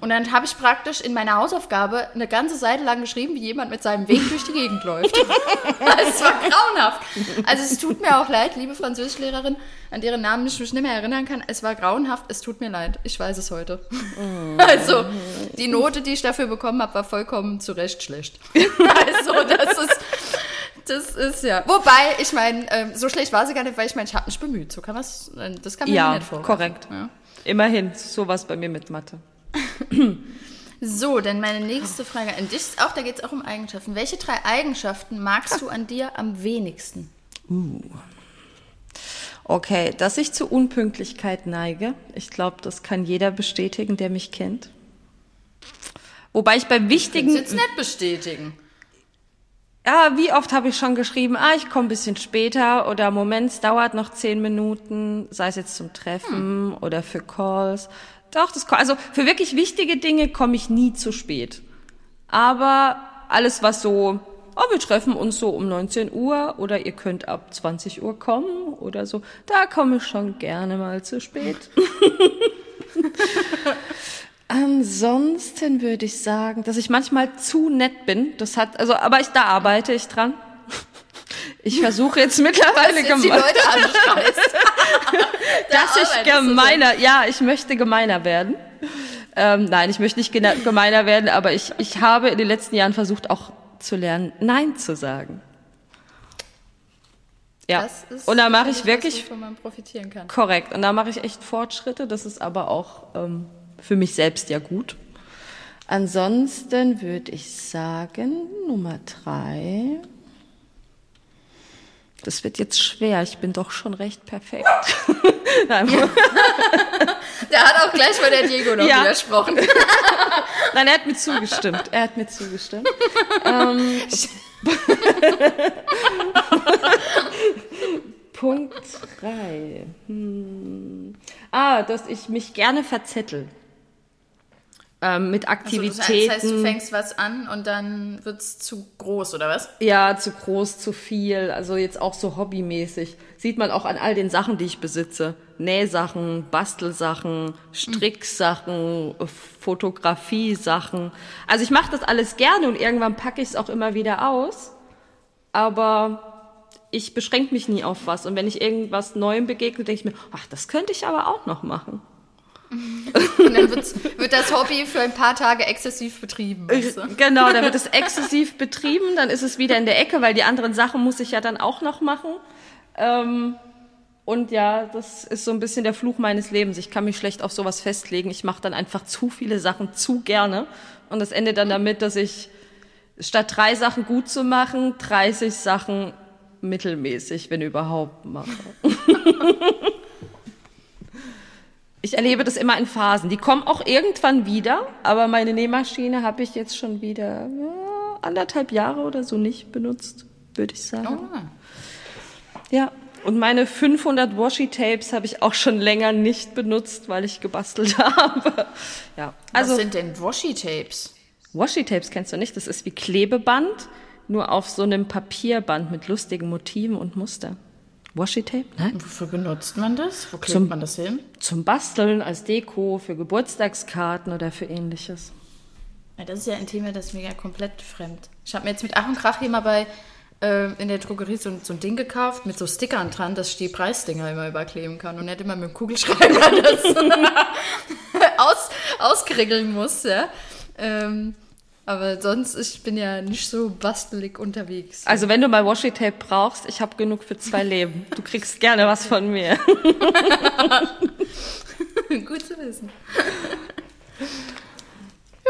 Und dann habe ich praktisch in meiner Hausaufgabe eine ganze Seite lang geschrieben, wie jemand mit seinem Weg durch die Gegend läuft. es war grauenhaft. Also es tut mir auch leid, liebe Französischlehrerin, an deren Namen ich mich nicht mehr erinnern kann. Es war grauenhaft, es tut mir leid. Ich weiß es heute. Also, die Note, die ich dafür bekommen habe, war vollkommen zu Recht schlecht. Also, das ist, das ist ja. Wobei, ich meine, ähm, so schlecht war sie gar nicht, weil ich meine, ich habe mich bemüht. So kann man das kann man Ja, nicht vorwerfen. korrekt. Ja. Immerhin, sowas bei mir mit Mathe. So, dann meine nächste Frage an dich ist auch, da geht es auch um Eigenschaften. Welche drei Eigenschaften magst du an dir am wenigsten? Okay, dass ich zu Unpünktlichkeit neige. Ich glaube, das kann jeder bestätigen, der mich kennt. Wobei ich bei Das wichtigen, jetzt nicht bestätigen. Ja, wie oft habe ich schon geschrieben, ah, ich komme ein bisschen später oder Moment, es dauert noch zehn Minuten, sei es jetzt zum Treffen oder für Calls. Doch, das, also für wirklich wichtige Dinge komme ich nie zu spät. Aber alles, was so, oh, wir treffen uns so um 19 Uhr oder ihr könnt ab 20 Uhr kommen oder so, da komme ich schon gerne mal zu spät. Ansonsten würde ich sagen, dass ich manchmal zu nett bin. Das hat, also, aber ich, da arbeite ich dran. Ich versuche jetzt mittlerweile Dass jetzt die geme- Leute anschreist. dass ich gemeiner, ja, ich möchte gemeiner werden. Ähm, nein, ich möchte nicht gemeiner werden, aber ich, ich habe in den letzten Jahren versucht auch zu lernen, Nein zu sagen. Ja, Das ist und da mache ich wirklich wovon man profitieren kann. korrekt. Und da mache ich echt Fortschritte. Das ist aber auch ähm, für mich selbst ja gut. Ansonsten würde ich sagen, Nummer drei. Das wird jetzt schwer. Ich bin doch schon recht perfekt. Nein, Der hat auch gleich mal der Diego noch Ja. widersprochen. Nein, er hat mir zugestimmt. Er hat mir zugestimmt. ähm, Punkt drei. Hm. Ah, dass ich mich gerne verzettel. Ähm, mit Also Aktivitäten. das heißt, du fängst was an und dann wird es zu groß, oder was? Ja, zu groß, zu viel. Also jetzt auch so hobbymäßig. Sieht man auch an all den Sachen, die ich besitze. Nähsachen, Bastelsachen, Stricksachen, äh, Fotografiesachen. Also ich mache das alles gerne und irgendwann packe ich es auch immer wieder aus. Aber ich beschränke mich nie auf was. Und wenn ich irgendwas Neuem begegne, denke ich mir, ach, das könnte ich aber auch noch machen. Und dann wird das Hobby für ein paar Tage exzessiv betrieben. Weißt du? Genau, da wird es exzessiv betrieben, dann ist es wieder in der Ecke, weil die anderen Sachen muss ich ja dann auch noch machen. Ähm, und ja, das ist so ein bisschen der Fluch meines Lebens. Ich kann mich schlecht auf sowas festlegen. Ich mache dann einfach zu viele Sachen zu gerne. Und das endet dann damit, dass ich statt drei Sachen gut zu machen, 30 Sachen mittelmäßig, wenn überhaupt, mache. Ich erlebe das immer in Phasen. Die kommen auch irgendwann wieder, aber meine Nähmaschine habe ich jetzt schon wieder ja, anderthalb Jahre oder so nicht benutzt, würde ich sagen. Oh. Ja, und meine 500 Washi-Tapes habe ich auch schon länger nicht benutzt, weil ich gebastelt habe. Ja, Was also sind denn Washi-Tapes? Washi-Tapes kennst du nicht, das ist wie Klebeband, nur auf so einem Papierband mit lustigen Motiven und Muster. Washi-Tape? Nein? Wofür benutzt man das? Wo klebt Zum- man das hin? Zum Basteln, als Deko, für Geburtstagskarten oder für ähnliches. Ja, das ist ja ein Thema, das ist mir ja komplett fremd. Ich habe mir jetzt mit Ach und Krach hier mal bei äh, in der Drogerie so, so ein Ding gekauft mit so Stickern dran, dass ich die Preisdinger immer überkleben kann und nicht immer mit dem Kugelschreiber das aus, auskringeln muss, ja. Ähm, aber sonst, ich bin ja nicht so bastelig unterwegs. Also wenn du mal Washi-Tape brauchst, ich habe genug für zwei Leben. Du kriegst gerne was von mir. Gut zu wissen.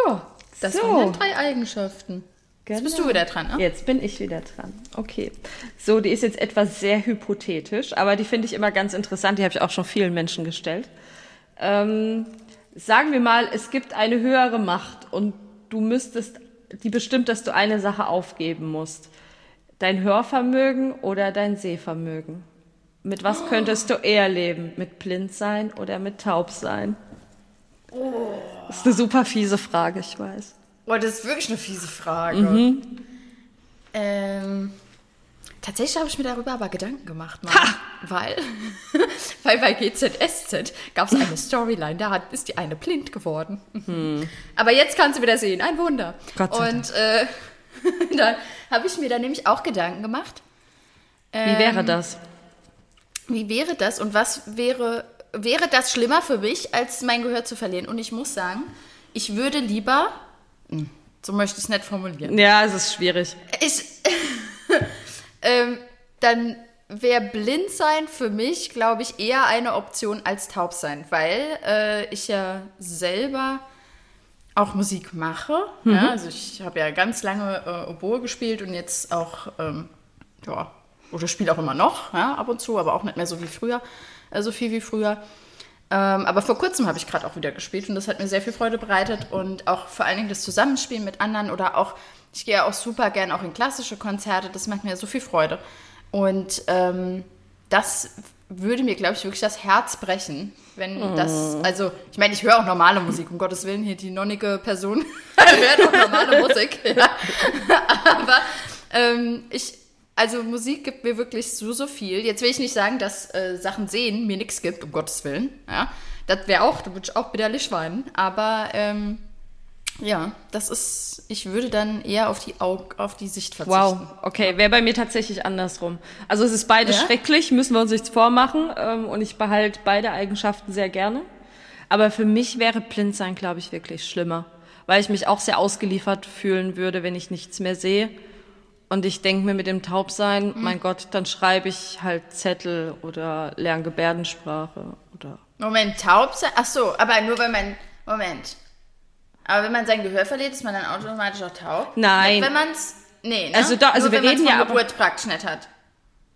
ja, das So. waren die drei Eigenschaften. Jetzt bist du wieder dran, ne? Jetzt bin ich wieder dran. Okay. So, die ist jetzt etwas sehr hypothetisch, aber die finde ich immer ganz interessant. Die habe ich auch schon vielen Menschen gestellt. Ähm, sagen wir mal, es gibt eine höhere Macht und du müsstest, die bestimmt, dass du eine Sache aufgeben musst. Dein Hörvermögen oder dein Sehvermögen. Mit was könntest du eher leben? Mit blind sein oder mit taub sein? Das ist eine super fiese Frage, ich weiß. Boah, das ist wirklich eine fiese Frage. Mhm. Ähm, tatsächlich habe ich mir darüber aber Gedanken gemacht, Mann, weil, weil bei GZSZ gab es eine Storyline, da hat, ist die eine blind geworden. Aber jetzt kannst du wieder sehen, ein Wunder. Gott sei Und äh, da habe ich mir da nämlich auch Gedanken gemacht. Wie wäre Ähm, das? Wie wäre das und was wäre, wäre das schlimmer für mich, als mein Gehör zu verlieren? Und ich muss sagen, ich würde lieber, hm, so möchte ich es nicht formulieren, Ja, es ist schwierig. ich, ähm, dann wäre blind sein für mich, glaube ich, eher eine Option als taub sein, weil äh, ich ja selber auch Musik mache. Ja, also ich habe ja ganz lange äh, Oboe gespielt und jetzt auch, ähm, ja, oder spiele auch immer noch, ja, ab und zu, aber auch nicht mehr so wie früher, äh, so viel wie früher. Ähm, aber vor kurzem habe ich gerade auch wieder gespielt und das hat mir sehr viel Freude bereitet und auch vor allen Dingen das Zusammenspielen mit anderen oder auch, ich gehe auch super gern auch in klassische Konzerte, das macht mir so viel Freude. Und ähm, das würde mir, glaube ich, wirklich das Herz brechen, wenn das, also ich meine, ich höre auch normale Musik, um Gottes Willen, hier die nonnige Person hört auch normale Musik, ja. aber ähm, ich, also Musik gibt mir wirklich so, so viel. Jetzt will ich nicht sagen, dass äh, Sachen sehen mir nichts gibt, um Gottes Willen. Ja, das wäre auch, da würde ich auch bitterlich weinen. Aber ähm, ja, das ist, ich würde dann eher auf die Aug, auf die Sicht verzichten. Wow, okay, wäre bei mir tatsächlich andersrum. Also es ist beides Ja? schrecklich, müssen wir uns nichts vormachen. Ähm, und ich behalte beide Eigenschaften sehr gerne. Aber für mich wäre Blindsein, glaube ich, wirklich schlimmer. Weil ich mich auch sehr ausgeliefert fühlen würde, wenn ich nichts mehr sehe. Und ich denke mir mit dem Taubsein, mein Gott, dann schreibe ich halt Zettel oder lerne Gebärdensprache oder. Moment, taub sein? Ach so, aber nur wenn man, Moment. Aber wenn man sein Gehör verliert, ist man dann automatisch auch taub? Nein. Nicht, wenn man es, nee, ne? Also da- also nur wir wenn reden ja Geburt praktisch nicht hat.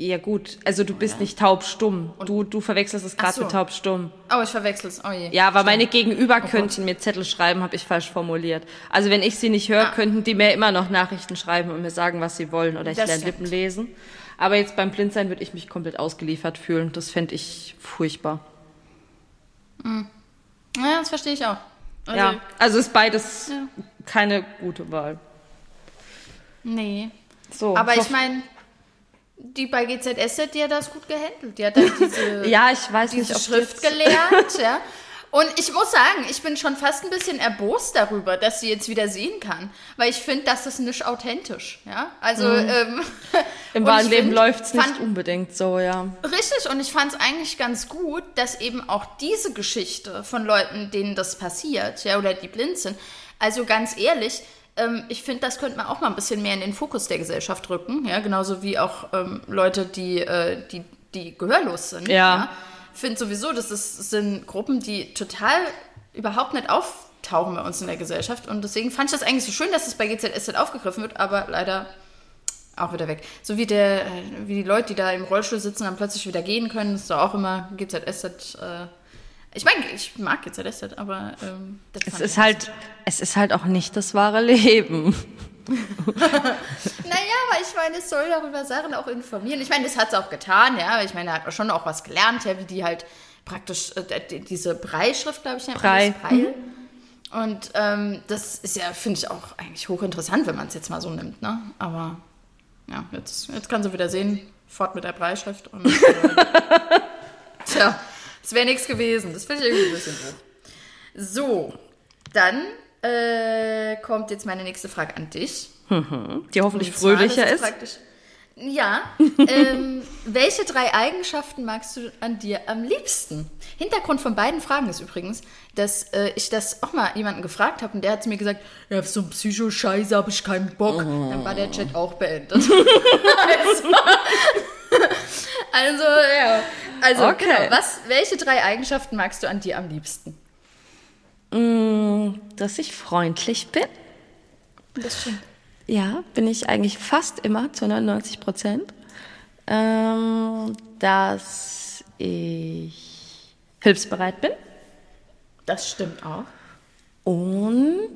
Ja gut, also du bist nicht taubstumm. Du, du verwechselst es gerade so. mit taubstumm. Oh, ich verwechsel's. Oh je. Ja, aber meine Gegenüber Gott. könnten mir Zettel schreiben, habe ich falsch formuliert. Also wenn ich sie nicht höre, Ah. könnten die mir immer noch Nachrichten schreiben und mir sagen, was sie wollen oder ich Das lerne stimmt. Lippen lesen. Aber jetzt beim Blindsein würde ich mich komplett ausgeliefert fühlen. Das fände ich furchtbar. Ja, das verstehe ich auch. Also, ja, also ist beides Ja. keine gute Wahl. Nee. So, Aber ich meine, die bei die hat das gut gehandelt. Die hat dann diese, ja, ich weiß diese nicht, Schrift gelernt, ja. Und ich muss sagen, ich bin schon fast ein bisschen erbost darüber, dass sie jetzt wieder sehen kann. Weil ich finde, das ist nicht authentisch, ja. Also, ähm, Mhm. Im und wahren Leben find- läuft's nicht unbedingt so, ja. Richtig, und ich fand es eigentlich ganz gut, dass eben auch diese Geschichte von Leuten, denen das passiert, ja, oder die blind sind, also ganz ehrlich, ähm, ich finde, das könnte man auch mal ein bisschen mehr in den Fokus der Gesellschaft rücken, ja, genauso wie auch ähm, Leute, die, äh, die, die gehörlos sind. Ja. Ich finde sowieso, das ist, sind Gruppen, die total überhaupt nicht auftauchen bei uns in der Gesellschaft. Und deswegen fand ich das eigentlich so schön, dass es bei GZSZ aufgegriffen wird, aber leider auch wieder weg. So wie der, wie die Leute, die da im Rollstuhl sitzen, dann plötzlich wieder gehen können, das ist doch auch immer GZSZ. Äh, ich meine, ich mag GZSZ, aber ähm, das Es ist halt, es ist halt auch nicht das wahre Leben. Naja, aber ich meine, es soll darüber Sachen auch informieren. Ich meine, das hat es auch getan, ja. Ich meine, da hat man schon auch was gelernt, ja, wie die halt praktisch äh, die- diese Brei-Schrift, glaube ich, nennt man Brei. das, Breil. Und ähm, das ist ja, finde ich, auch eigentlich hochinteressant, wenn man es jetzt mal so nimmt, ne? Aber ja, jetzt, jetzt kann sie wieder sehen, fort mit der Breischrift. Und, äh, tja, es wäre nichts gewesen. Das finde ich irgendwie ein bisschen doof. So, dann äh, kommt jetzt meine nächste Frage an dich. Die hoffentlich zwar, fröhlicher ist. praktisch- Ja. ähm, welche drei Eigenschaften magst du an dir am liebsten? Hintergrund von beiden Fragen ist übrigens, dass äh, ich das auch mal jemanden gefragt habe und der hat zu mir gesagt, ja, so einen Psycho-Scheiße habe ich keinen Bock. Dann war der Chat auch beendet. also, also, ja. Also, Okay. genau. Was, welche drei Eigenschaften magst du an dir am liebsten? Mm, Dass ich freundlich bin. Das stimmt. Ja, bin ich eigentlich fast immer zu 99 Prozent. Ähm, dass ich hilfsbereit bin Das stimmt auch. und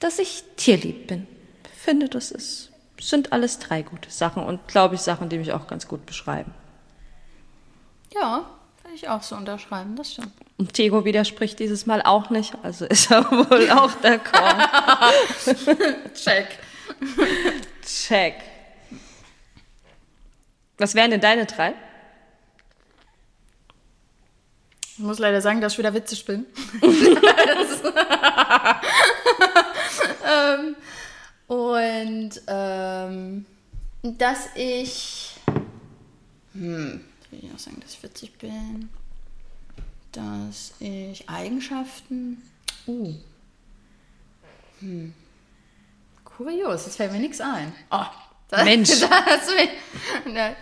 dass ich tierlieb bin. Ich finde, das ist, sind alles drei gute Sachen und glaube ich Sachen, die mich auch ganz gut beschreiben. Ja, ich auch so unterschreiben, das stimmt. Und Tego widerspricht dieses Mal auch nicht, also ist er wohl auch d'accord. Check. Check. Was wären denn deine drei? Ich muss leider sagen, dass ich wieder witzig bin. ähm, und ähm, dass ich. Hm, will ich auch sagen, dass ich witzig bin. Dass ich Eigenschaften. Uh. Hm. Kurios, es fällt mir nichts ein. Oh, da, Mensch. Da hast du mich, na,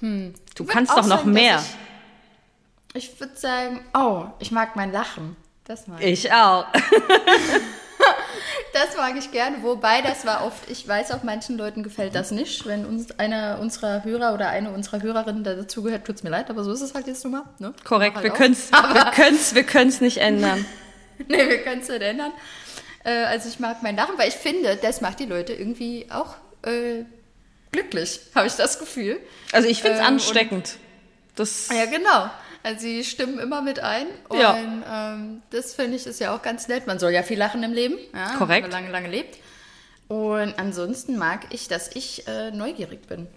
hm. Du kannst doch noch sagen, mehr. Ich, ich würde sagen, oh, ich mag mein Lachen. Das mag ich. Ich auch. Das mag ich gerne, wobei das war oft, ich weiß auch, manchen Leuten gefällt das nicht. Wenn uns einer unserer Hörer oder eine unserer Hörerinnen da dazugehört, tut es mir leid, aber so ist es halt jetzt nun mal. Ne? Korrekt, Halt wir können es wir können's, wir können's nicht ändern. Nee, wir können es nicht ändern. Äh, also ich mag mein Lachen, weil ich finde, das macht die Leute irgendwie auch äh, glücklich, habe ich das Gefühl. Also ich finde es Ähm, ansteckend. Das, Ja, genau. Also sie stimmen immer mit ein. Und Ja. ähm, das finde ich ist ja auch ganz nett. Man soll ja viel lachen im Leben. Ja, Korrekt. Wenn man lange, lange lebt. Und ansonsten mag ich, dass ich äh, neugierig bin.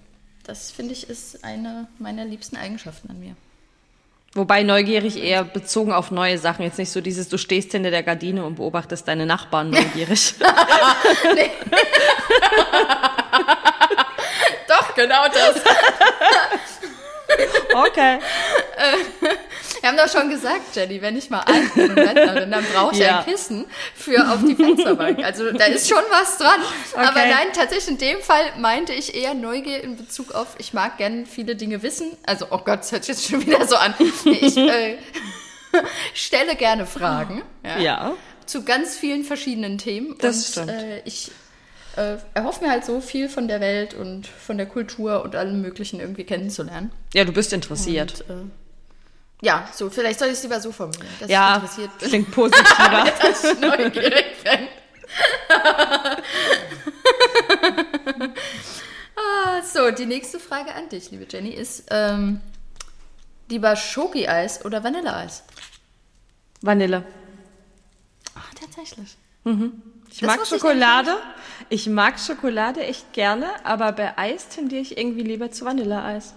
Das finde ich ist eine meiner liebsten Eigenschaften an mir. wobei neugierig eher bezogen auf neue Sachen. Jetzt nicht so dieses, du stehst hinter der Gardine und beobachtest deine Nachbarn neugierig. Doch, genau das. okay. Wir haben doch schon gesagt, Jenny, wenn ich mal alt bin und Rentnerin, dann brauche ich Ja. ein Kissen für auf die Fensterbank. Also da ist schon was dran. Aber Okay. nein, tatsächlich in dem Fall meinte ich eher Neugier in Bezug auf, ich mag gern viele Dinge wissen. Also, oh Gott, das hört sich jetzt schon wieder so an. Ich äh, stelle gerne Fragen. Ja. Ja. Zu ganz vielen verschiedenen Themen. Das und, stimmt. Äh, ich äh, erhoffe mir halt so viel von der Welt und von der Kultur und allem Möglichen irgendwie kennenzulernen. Ja, du bist interessiert. Und, äh, ja, so, vielleicht soll ich es lieber so formulieren, dass ich ja, interessiert bin, klingt positiver. dass ich neugierig bin. ah, so, die nächste Frage an dich, liebe Jenny, ist ähm, lieber Schoki-Eis oder Vanilleeis? Vanille. Tatsächlich. Ich Das mag wusste ich Schokolade. Ich mag Schokolade echt gerne, aber bei Eis tendiere ich irgendwie lieber zu Vanilleeis.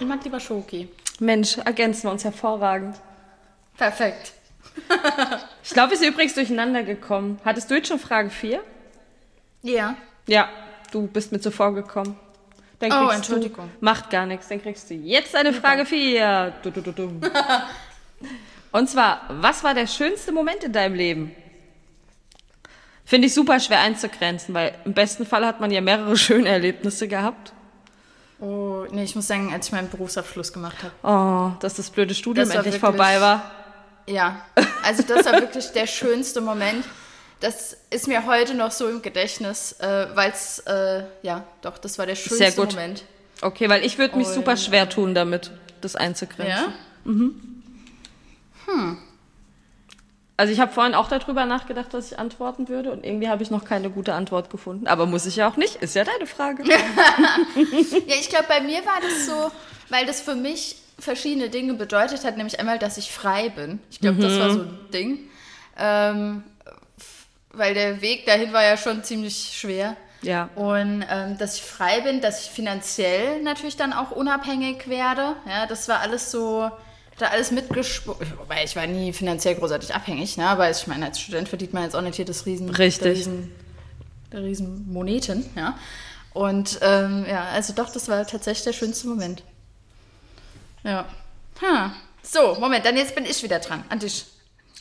Ich mag lieber Schoki. Mensch, ergänzen wir uns hervorragend. Perfekt. Ich glaube, wir sind übrigens durcheinander gekommen. Hattest du jetzt schon Frage 4? Ja. Ja, du bist mir zuvor gekommen. Dann Oh, Entschuldigung. Du, macht gar nichts. Dann kriegst du jetzt eine Frage 4. Du, du, du, du. Und zwar, was war der schönste Moment in deinem Leben? Finde ich super schwer einzugrenzen, weil im besten Fall hat man ja mehrere schöne Erlebnisse gehabt. Oh, nee, ich muss sagen, als ich meinen Berufsabschluss gemacht habe. Oh, dass das blöde Studium Das endlich wirklich- vorbei war. Ja, also das war wirklich der schönste Moment. Das ist mir heute noch so im Gedächtnis, äh, weil es, äh, ja, doch, das war der schönste Sehr gut. Moment. Okay, weil ich würde mich Und, super schwer tun damit, das einzugrenzen. Ja? Also ich habe vorhin auch darüber nachgedacht, dass ich antworten würde und irgendwie habe ich noch keine gute Antwort gefunden. Aber muss ich ja auch nicht, ist ja deine Frage. Ja, ich glaube, bei mir war das so, weil das für mich verschiedene Dinge bedeutet hat, nämlich einmal, dass ich frei bin. Ich glaube, das war so ein Ding. Ähm, weil der Weg dahin war ja schon ziemlich schwer. Ja. Und ähm, dass ich frei bin, dass ich finanziell natürlich dann auch unabhängig werde. Ja, das war alles so, da alles mitgeschwungen. Wobei ich war nie finanziell großartig abhängig, ne? aber ich meine, als Student verdient man jetzt auch nicht hier das Riesen, Richtig. Der Riesen, der Riesen Moneten, ja. Und ähm, ja, also doch, das war tatsächlich der schönste Moment. Ja. Ha. So, Moment, dann jetzt bin ich wieder dran. An dich.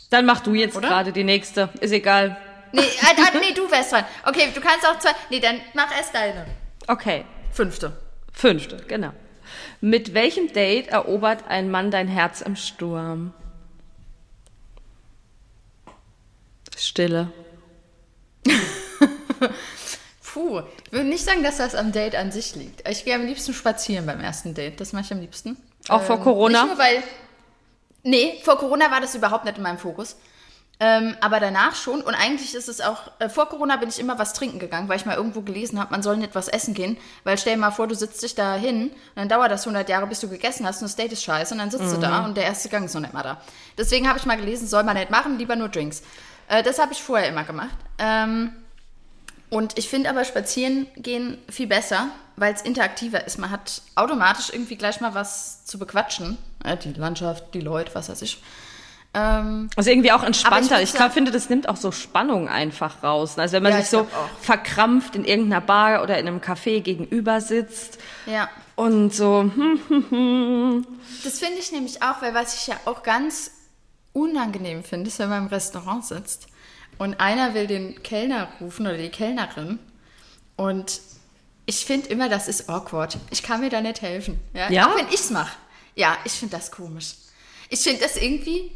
Dann mach du jetzt gerade die nächste. Ist egal. Nee, ah, nee, du wärst dran. Okay, du kannst auch zwei. Nee, dann mach erst deine. Okay. Fünfte. Fünfte, genau. Mit welchem Date erobert ein Mann dein Herz im Sturm? Stille. Puh, ich würde nicht sagen, dass das am Date an sich liegt. Ich gehe am liebsten spazieren beim ersten Date. Das mache ich am liebsten. Auch vor Corona? Nicht nur, weil. Nee, vor Corona war das überhaupt nicht in meinem Fokus. Ähm, aber danach schon. Und eigentlich ist es auch. Äh, vor Corona bin ich immer was trinken gegangen, weil ich mal irgendwo gelesen habe, man soll nicht was essen gehen. Weil stell dir mal vor, du sitzt dich da hin und dann dauert das 100 Jahre, bis du gegessen hast und das Date ist scheiße und dann sitzt du da und der erste Gang ist noch nicht mal da. Deswegen habe ich mal gelesen, soll man nicht machen, lieber nur Drinks. Äh, das habe ich vorher immer gemacht. Ähm, und ich finde aber spazieren gehen viel besser, weil es interaktiver ist. Man hat automatisch irgendwie gleich mal was zu bequatschen. Äh, die Landschaft, die Leute, was weiß ich. Ähm, Also irgendwie auch entspannter. Ich, sagen- glaub, finde, das nimmt auch so Spannung einfach raus. Also wenn man Ja, sich ich so verkrampft in irgendeiner Bar oder in einem Café gegenüber sitzt ja, und so, hm, das finde ich nämlich auch, weil was ich ja auch ganz unangenehm finde, ist, wenn man im Restaurant sitzt und einer will den Kellner rufen oder die Kellnerin und ich finde immer, das ist awkward. Ich kann mir da nicht helfen. Ja? Ja? Auch wenn ich es mache. Ja, ich finde das komisch. Ich finde das irgendwie.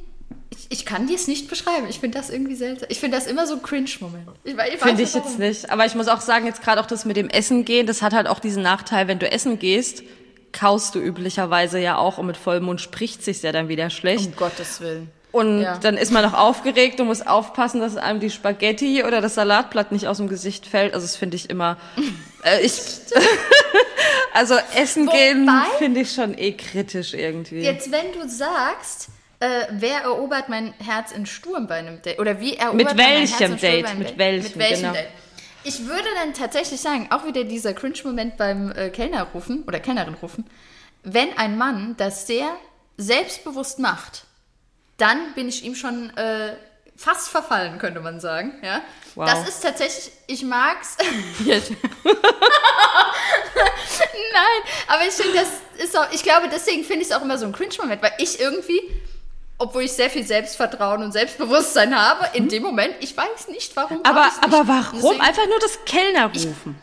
Ich, ich kann dir es nicht beschreiben. Ich finde das irgendwie seltsam. Ich finde das immer so ein Cringe-Moment. Ich, wei- ich Finde nicht, ich jetzt nicht. Aber ich muss auch sagen, jetzt gerade auch das mit dem Essen gehen, das hat halt auch diesen Nachteil, wenn du essen gehst, kaust du üblicherweise ja auch und mit vollem Mund spricht sich's ja dann wieder schlecht. Um Gottes Willen. Und Ja. dann ist man noch aufgeregt und muss aufpassen, dass einem die Spaghetti oder das Salatblatt nicht aus dem Gesicht fällt. Also das finde ich immer. Äh, ich, also Essen gehen Wobei- finde ich schon eh kritisch irgendwie. Jetzt, wenn du sagst, äh, wer erobert mein Herz in Sturm bei einem Date? Oder wie erobert Mit welchem Herz in Date? Mit Date? welchem, Mit welchem genau. Date? Ich würde dann tatsächlich sagen, auch wieder dieser Cringe-Moment beim äh, Kellner rufen oder Kellnerin rufen, wenn ein Mann das sehr selbstbewusst macht, dann bin ich ihm schon äh, fast verfallen, könnte man sagen. Ja? Wow. Das ist tatsächlich, ich mag's. Nein, aber ich finde, das ist auch, ich glaube, deswegen finde ich es auch immer so ein Cringe-Moment, weil ich irgendwie, obwohl ich sehr viel Selbstvertrauen und Selbstbewusstsein habe, in dem Moment, ich weiß nicht, warum. Aber, nicht. aber warum? Deswegen, Einfach nur das Kellner rufen.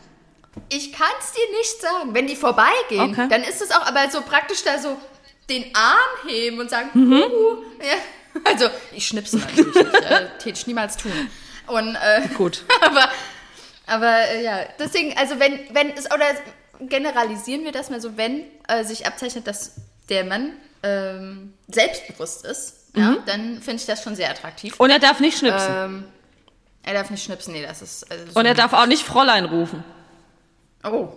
ich kann es dir nicht sagen. Wenn die vorbeigehen, Okay. dann ist es auch, aber so praktisch da so den Arm heben und sagen, Mhm. Ja. Also, ich schnipse natürlich nicht, äh, täte ich niemals tun. Und, äh, Gut. aber, aber äh, ja, deswegen, also wenn, wenn es, oder generalisieren wir das mal so, wenn äh, sich abzeichnet, dass der Mann ähm, selbstbewusst ist, ja, dann finde ich das schon sehr attraktiv. Und er darf nicht schnipsen. Ähm, er darf nicht schnipsen, nee, das ist. Also Und er darf auch nicht Fräulein rufen. Oh.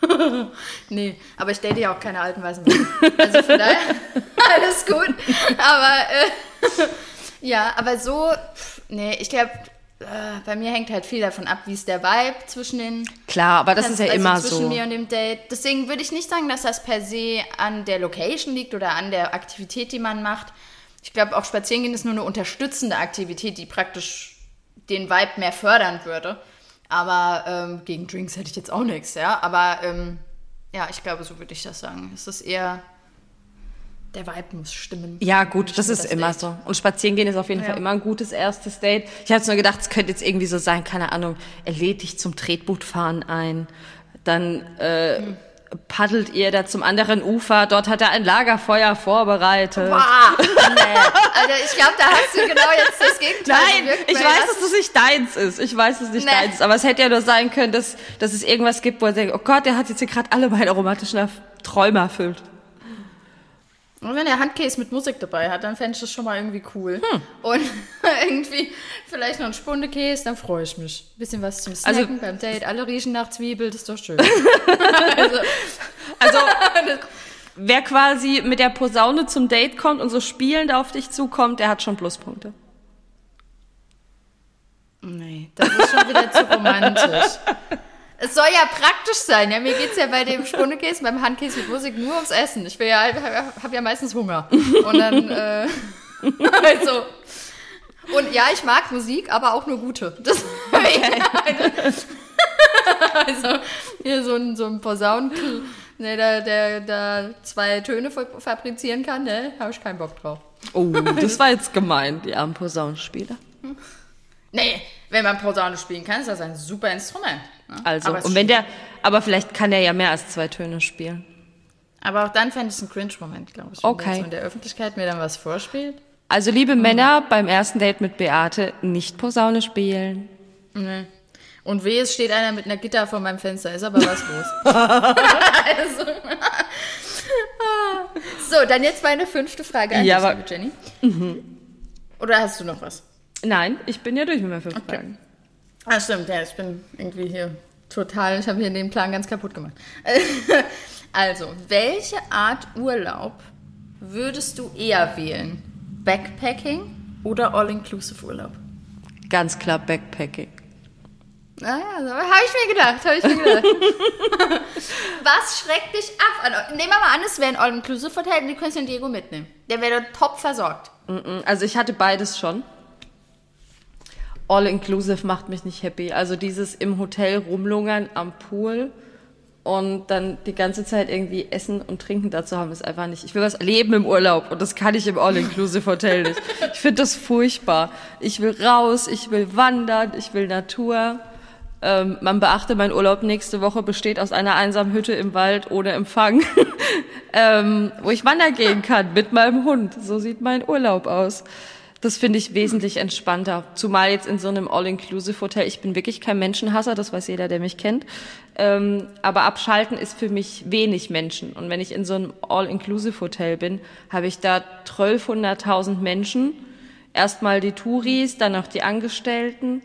nee, aber ich date ja auch keine alten weißen Männer. Also von daher, alles gut. Aber äh, Ja, aber so, nee, ich glaube, bei mir hängt halt viel davon ab, wie ist der Vibe zwischen den. Klar, aber das ist ja also immer zwischen so. mir und dem Date. Deswegen würde ich nicht sagen, dass das per se an der Location liegt oder an der Aktivität, die man macht. Ich glaube, auch Spazierengehen ist nur eine unterstützende Aktivität, die praktisch den Vibe mehr fördern würde. Aber ähm, gegen Drinks hätte ich jetzt auch nichts, ja. Aber ähm, ja, ich glaube, so würde ich das sagen. Es ist eher der Vibe muss stimmen. Ja, gut, das ist das immer Date. so. Und spazieren gehen ist auf jeden Ja. Fall immer ein gutes erstes Date. Ich jetzt nur gedacht, es könnte jetzt irgendwie so sein, keine Ahnung, er lädt dich zum Tretbootfahren ein, dann äh, paddelt ihr da zum anderen Ufer, dort hat er ein Lagerfeuer vorbereitet. Boah, nee. Alter, ich glaube, da hast du genau jetzt das Gegenteil. Nein, bewirkt, ich weiß, das dass das nicht deins ist. Ich weiß, dass es nicht Nee. deins ist. Aber es hätte ja nur sein können, dass, dass es irgendwas gibt, wo er denkt, oh Gott, der hat jetzt hier gerade alle meine romantischen Träume erfüllt. Und wenn er Handcase mit Musik dabei hat, dann fände ich das schon mal irgendwie cool. Hm. Und irgendwie vielleicht noch ein Spundekäse, dann freue ich mich. Bisschen was zum Also- Snacken beim Date. Alle riechen nach Zwiebel, das ist doch schön. Also, wer quasi mit der Posaune zum Date kommt und so spielend auf dich zukommt, der hat schon Pluspunkte. nee, das ist schon wieder zu romantisch. Es soll ja praktisch sein. Ja, mir geht's ja bei dem Spundekäse, beim Handkäse mit Musik nur ums Essen. Ich will ja, habe ja meistens Hunger. Und dann, äh, also. Und ja, ich mag Musik, aber auch nur gute. Das, also, hier so ein, so ein Posaunen, ne, der, der, der zwei Töne fa- fabrizieren kann, ne, habe ich keinen Bock drauf. Oh, das war jetzt gemein, die armen Posaunenspieler. Nee, wenn man Posaune spielen kann, ist das ein super Instrument. Ne? Also, aber, und wenn der, aber vielleicht kann er ja mehr als zwei Töne spielen. aber auch dann fände ich es ein Cringe-Moment, glaube ich. Okay. Wenn der so in der Öffentlichkeit mir dann was vorspielt. Also, liebe Männer, beim ersten Date mit Beate nicht Posaune spielen. Nee. Und weh, es steht einer mit einer Gitter vor meinem Fenster, ist aber was los. also, so, dann jetzt meine fünfte Frage an Ja, dich, aber- Jenny. Oder hast du noch was? Nein, ich bin ja durch mit meinen fünf Fragen. Ah, stimmt, ja, ich bin irgendwie hier total, ich habe hier den Plan ganz kaputt gemacht. Also, welche Art Urlaub würdest du eher wählen? Backpacking oder All-Inclusive Urlaub? Ganz klar Backpacking. Naja, habe ich mir gedacht, habe ich mir gedacht. Was schreckt dich ab? an- Nehmen wir mal an, es wäre ein All-Inclusive-Hotel und die könntest du in Diego mitnehmen. Der wäre dort top versorgt. Also ich hatte beides schon. All-inclusive macht mich nicht happy. Also dieses im Hotel rumlungern am Pool und dann die ganze Zeit irgendwie Essen und Trinken dazu haben, ist einfach nicht. Ich will was erleben im Urlaub und das kann ich im All-inclusive-Hotel nicht. Ich finde das furchtbar. Ich will raus, ich will wandern, ich will Natur. Ähm, man beachte, mein Urlaub nächste Woche besteht aus einer einsamen Hütte im Wald ohne Empfang, ähm, wo ich wandern gehen kann mit meinem Hund. So sieht mein Urlaub aus. Das finde ich wesentlich entspannter. Zumal jetzt in so einem All-Inclusive-Hotel. Ich bin wirklich kein Menschenhasser, das weiß jeder, der mich kennt. Ähm, aber abschalten ist für mich wenig Menschen. Und wenn ich in so einem All-Inclusive-Hotel bin, habe ich da 1200.000 Menschen. Erstmal die Touris, dann noch die Angestellten.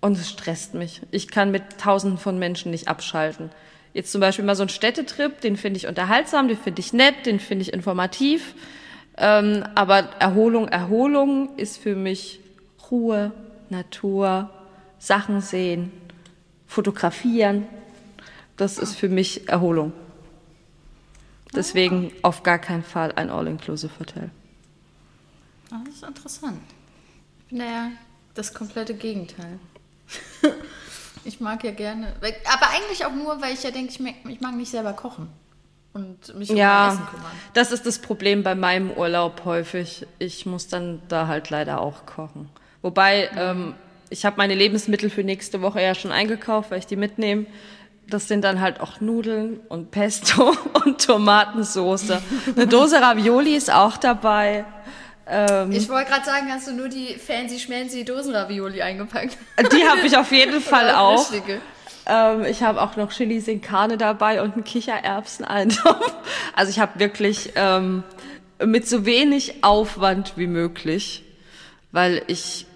Und es stresst mich. Ich kann mit tausenden von Menschen nicht abschalten. Jetzt zum Beispiel mal so ein Städtetrip, den finde ich unterhaltsam, den finde ich nett, den finde ich informativ. Ähm, aber Erholung, Erholung ist für mich Ruhe, Natur, Sachen sehen, fotografieren. Das ist für mich Erholung. Deswegen auf gar keinen Fall ein All-Inclusive-Hotel. Ah, das ist interessant. Ich bin ja das komplette Gegenteil. ich mag ja gerne, aber eigentlich auch nur, weil ich ja denke, ich mag, ich mag nicht selber kochen und mich um mein Essen Ja, kümmern. das ist das Problem bei meinem Urlaub häufig. Ich muss dann da halt leider auch kochen. Wobei, ähm, ich habe meine Lebensmittel für nächste Woche ja schon eingekauft, weil ich die mitnehme. Das sind dann halt auch Nudeln und Pesto und Tomatensoße. Eine Dose Ravioli ist auch dabei. Ähm, Ich wollte gerade sagen, hast du nur die fancy schmancy Dosenravioli eingepackt? die habe ich auf jeden Fall auch. richtige? Ähm, ich habe auch noch Chili sin Carne dabei und einen Kichererbseneintopf. Also ich habe wirklich ähm, mit so wenig Aufwand wie möglich, weil ich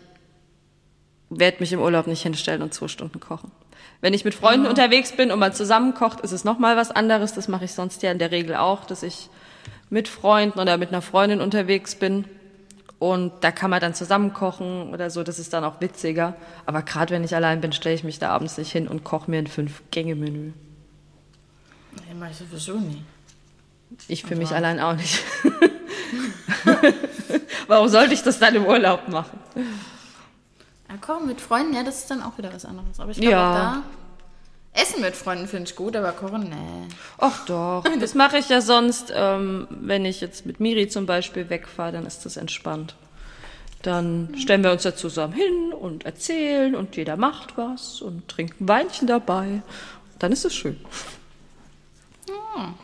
werde mich im Urlaub nicht hinstellen und zwei Stunden kochen. Wenn ich mit Freunden unterwegs bin und man zusammen kocht, ist es nochmal was anderes. Das mache ich sonst ja in der Regel auch, dass ich mit Freunden oder mit einer Freundin unterwegs bin Und da kann man dann zusammen kochen oder so, das ist dann auch witziger. Aber gerade wenn ich allein bin, stelle ich mich da abends nicht hin und koche mir ein Fünf-Gänge-Menü. Nee, mach ich sowieso nie. Ich für mich allein auch nicht. Warum sollte ich das dann im Urlaub machen? Ja, kochen mit Freunden, ja, das ist dann auch wieder was anderes. Aber ich glaube, Ja. da. Essen mit Freunden finde ich gut, aber kochen, nee. Ach doch, das mache ich ja sonst, ähm, wenn ich jetzt mit Miri zum Beispiel wegfahre, dann ist das entspannt. Dann stellen wir uns da zusammen hin und erzählen und jeder macht was und trinkt ein Weinchen dabei. Dann ist es schön.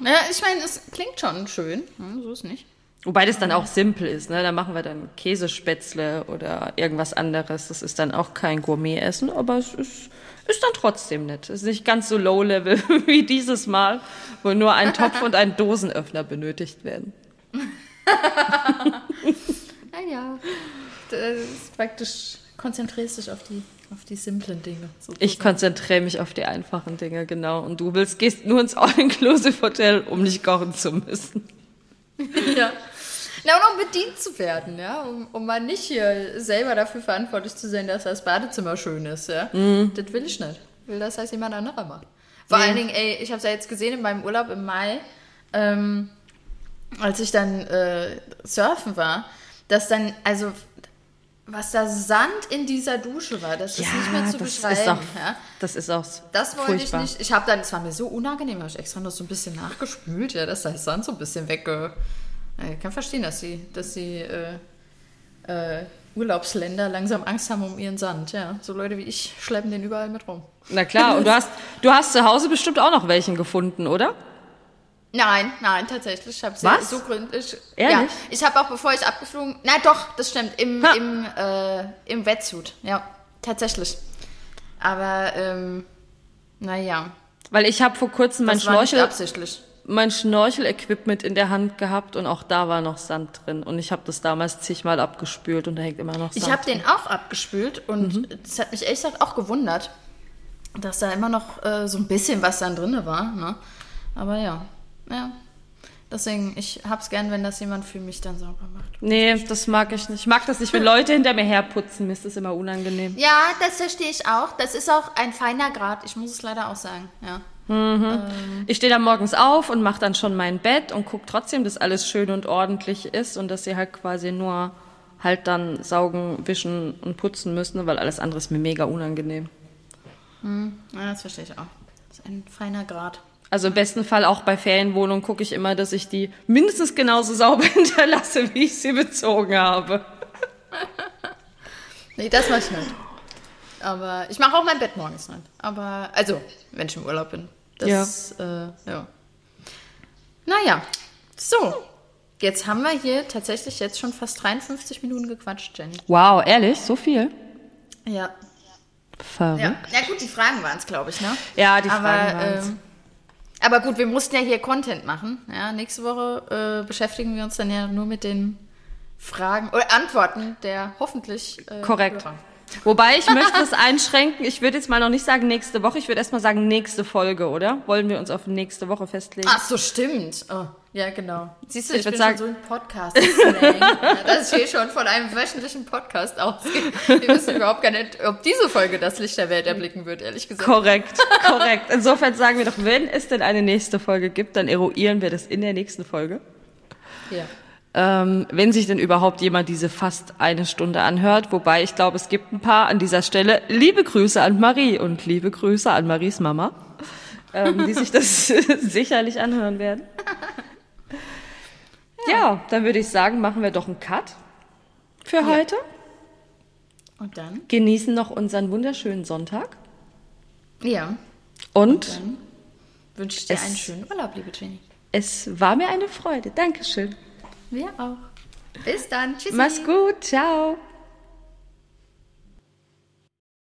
Ja, ich meine, es klingt schon schön. Hm, so ist nicht. Wobei das dann auch simpel ist, ne? Da machen wir dann Käsespätzle oder irgendwas anderes. Das ist dann auch kein Gourmet-Essen, aber es ist, ist dann trotzdem nett. Es ist nicht ganz so low-level wie dieses Mal, wo nur ein Topf und ein Dosenöffner benötigt werden. Naja. Das ist praktisch, konzentrierst dich auf die, auf die simplen Dinge. Ich konzentriere mich auf die einfachen Dinge, genau. Und du willst, gehst nur ins All-Inclusive-Hotel, um nicht kochen zu müssen. ja. Na, und um bedient zu werden, ja, um, um mal nicht hier selber dafür verantwortlich zu sein, dass das Badezimmer schön ist, ja. Das will ich nicht. Ich will, dass das jemand anderer macht. Vor Nee. allen Dingen, ey, ich habe es ja jetzt gesehen in meinem Urlaub im Mai, ähm, als ich dann äh, surfen war, dass dann, also, was da Sand in dieser Dusche war, das ist nicht mehr zu das beschreiben. ist auch, ja. das ist auch Das wollte furchtbar. ich nicht. Ich habe dann, es war mir so unangenehm, habe ich extra noch so ein bisschen nachgespült, ja, dass das Sand so ein bisschen wegge. Ich kann verstehen, dass sie, dass sie äh, äh, Urlaubsländer langsam Angst haben um ihren Sand. Ja, so Leute wie ich schleppen den überall mit rum. Na klar, und du hast, du hast zu Hause bestimmt auch noch welchen gefunden, oder? Nein, nein, tatsächlich. Ich habe Was? so gründlich. Ehrlich? Ja, ich habe auch, bevor ich abgeflogen. Na doch, das stimmt. Im, Ha. im, äh, im Wetsuit. Ja, tatsächlich. Aber, ähm, naja. Weil ich habe vor kurzem mein Das war nicht Schnorchel, absichtlich. Mein Schnorchel-Equipment in der Hand gehabt und auch da war noch Sand drin. Und ich habe das damals zigmal abgespült und da hängt immer noch Sand. Ich habe den auch abgespült und das hat mich ehrlich gesagt auch gewundert, dass da immer noch äh, so ein bisschen was dann drin war. Ne? Aber ja, ja. Deswegen, ich hab's gern, wenn das jemand für mich dann sauber macht. Nee, das mag ich nicht. Ich mag das nicht, wenn Leute hinter mir herputzen. Mir ist das immer unangenehm. Ja, das verstehe ich auch. Das ist auch ein feiner Grad. Ich muss es leider auch sagen. Ja. Ich stehe dann morgens auf und mache dann schon mein Bett und gucke trotzdem, dass alles schön und ordentlich ist und dass sie halt quasi nur halt dann saugen, wischen und putzen müssen, weil alles andere ist mir mega unangenehm. ja, das verstehe ich auch. Das ist ein feiner Grad. Also im besten Fall auch bei Ferienwohnungen gucke ich immer, dass ich die mindestens genauso sauber hinterlasse, wie ich sie bezogen habe. Nee, das mach ich nicht. Aber ich mache auch mein Bett morgens nicht. Aber, also, wenn ich im Urlaub bin. Das, ja. Äh, ja. Naja, so. Jetzt haben wir hier tatsächlich jetzt schon fast 53 Minuten gequatscht, Jenny. Wow, ehrlich? So viel? Ja. Verrückt. Ja, ja gut, die Fragen waren es, glaube ich, ne? Ja, die aber, Fragen waren's. ähm, aber gut, wir mussten ja hier Content machen. Ja, nächste Woche äh, beschäftigen wir uns dann ja nur mit den Fragen oder Antworten der hoffentlich äh, Korrekt. Hörer. Wobei ich möchte es einschränken. Ich würde jetzt mal noch nicht sagen nächste Woche, ich würde erst mal sagen nächste Folge, oder? Wollen wir uns auf nächste Woche festlegen? Ach so, stimmt. Oh, ja, genau. Siehst du, ich, Ich bin sagen- schon so ein podcast Das hier schon von einem wöchentlichen Podcast ausgeht. Wir wissen überhaupt gar nicht, ob diese Folge das Licht der Welt erblicken wird, ehrlich gesagt. Korrekt, korrekt. Insofern sagen wir doch, wenn es denn eine nächste Folge gibt, dann eruieren wir das in der nächsten Folge. Ja. Ähm, wenn sich denn überhaupt jemand diese fast eine Stunde anhört, wobei ich glaube, es gibt ein paar an dieser Stelle. Liebe Grüße an Marie und liebe Grüße an Maries Mama, ähm, die sich das sicherlich anhören werden. Ja, dann würde ich sagen, machen wir doch einen Cut für heute. Und dann? Genießen noch unseren wunderschönen Sonntag Ja. und Dann wünsche ich dir Es- einen schönen Urlaub, liebe Jenny. es war mir eine Freude. Dankeschön. Wir auch. Bis dann. Tschüssi. Mach's gut. Ciao.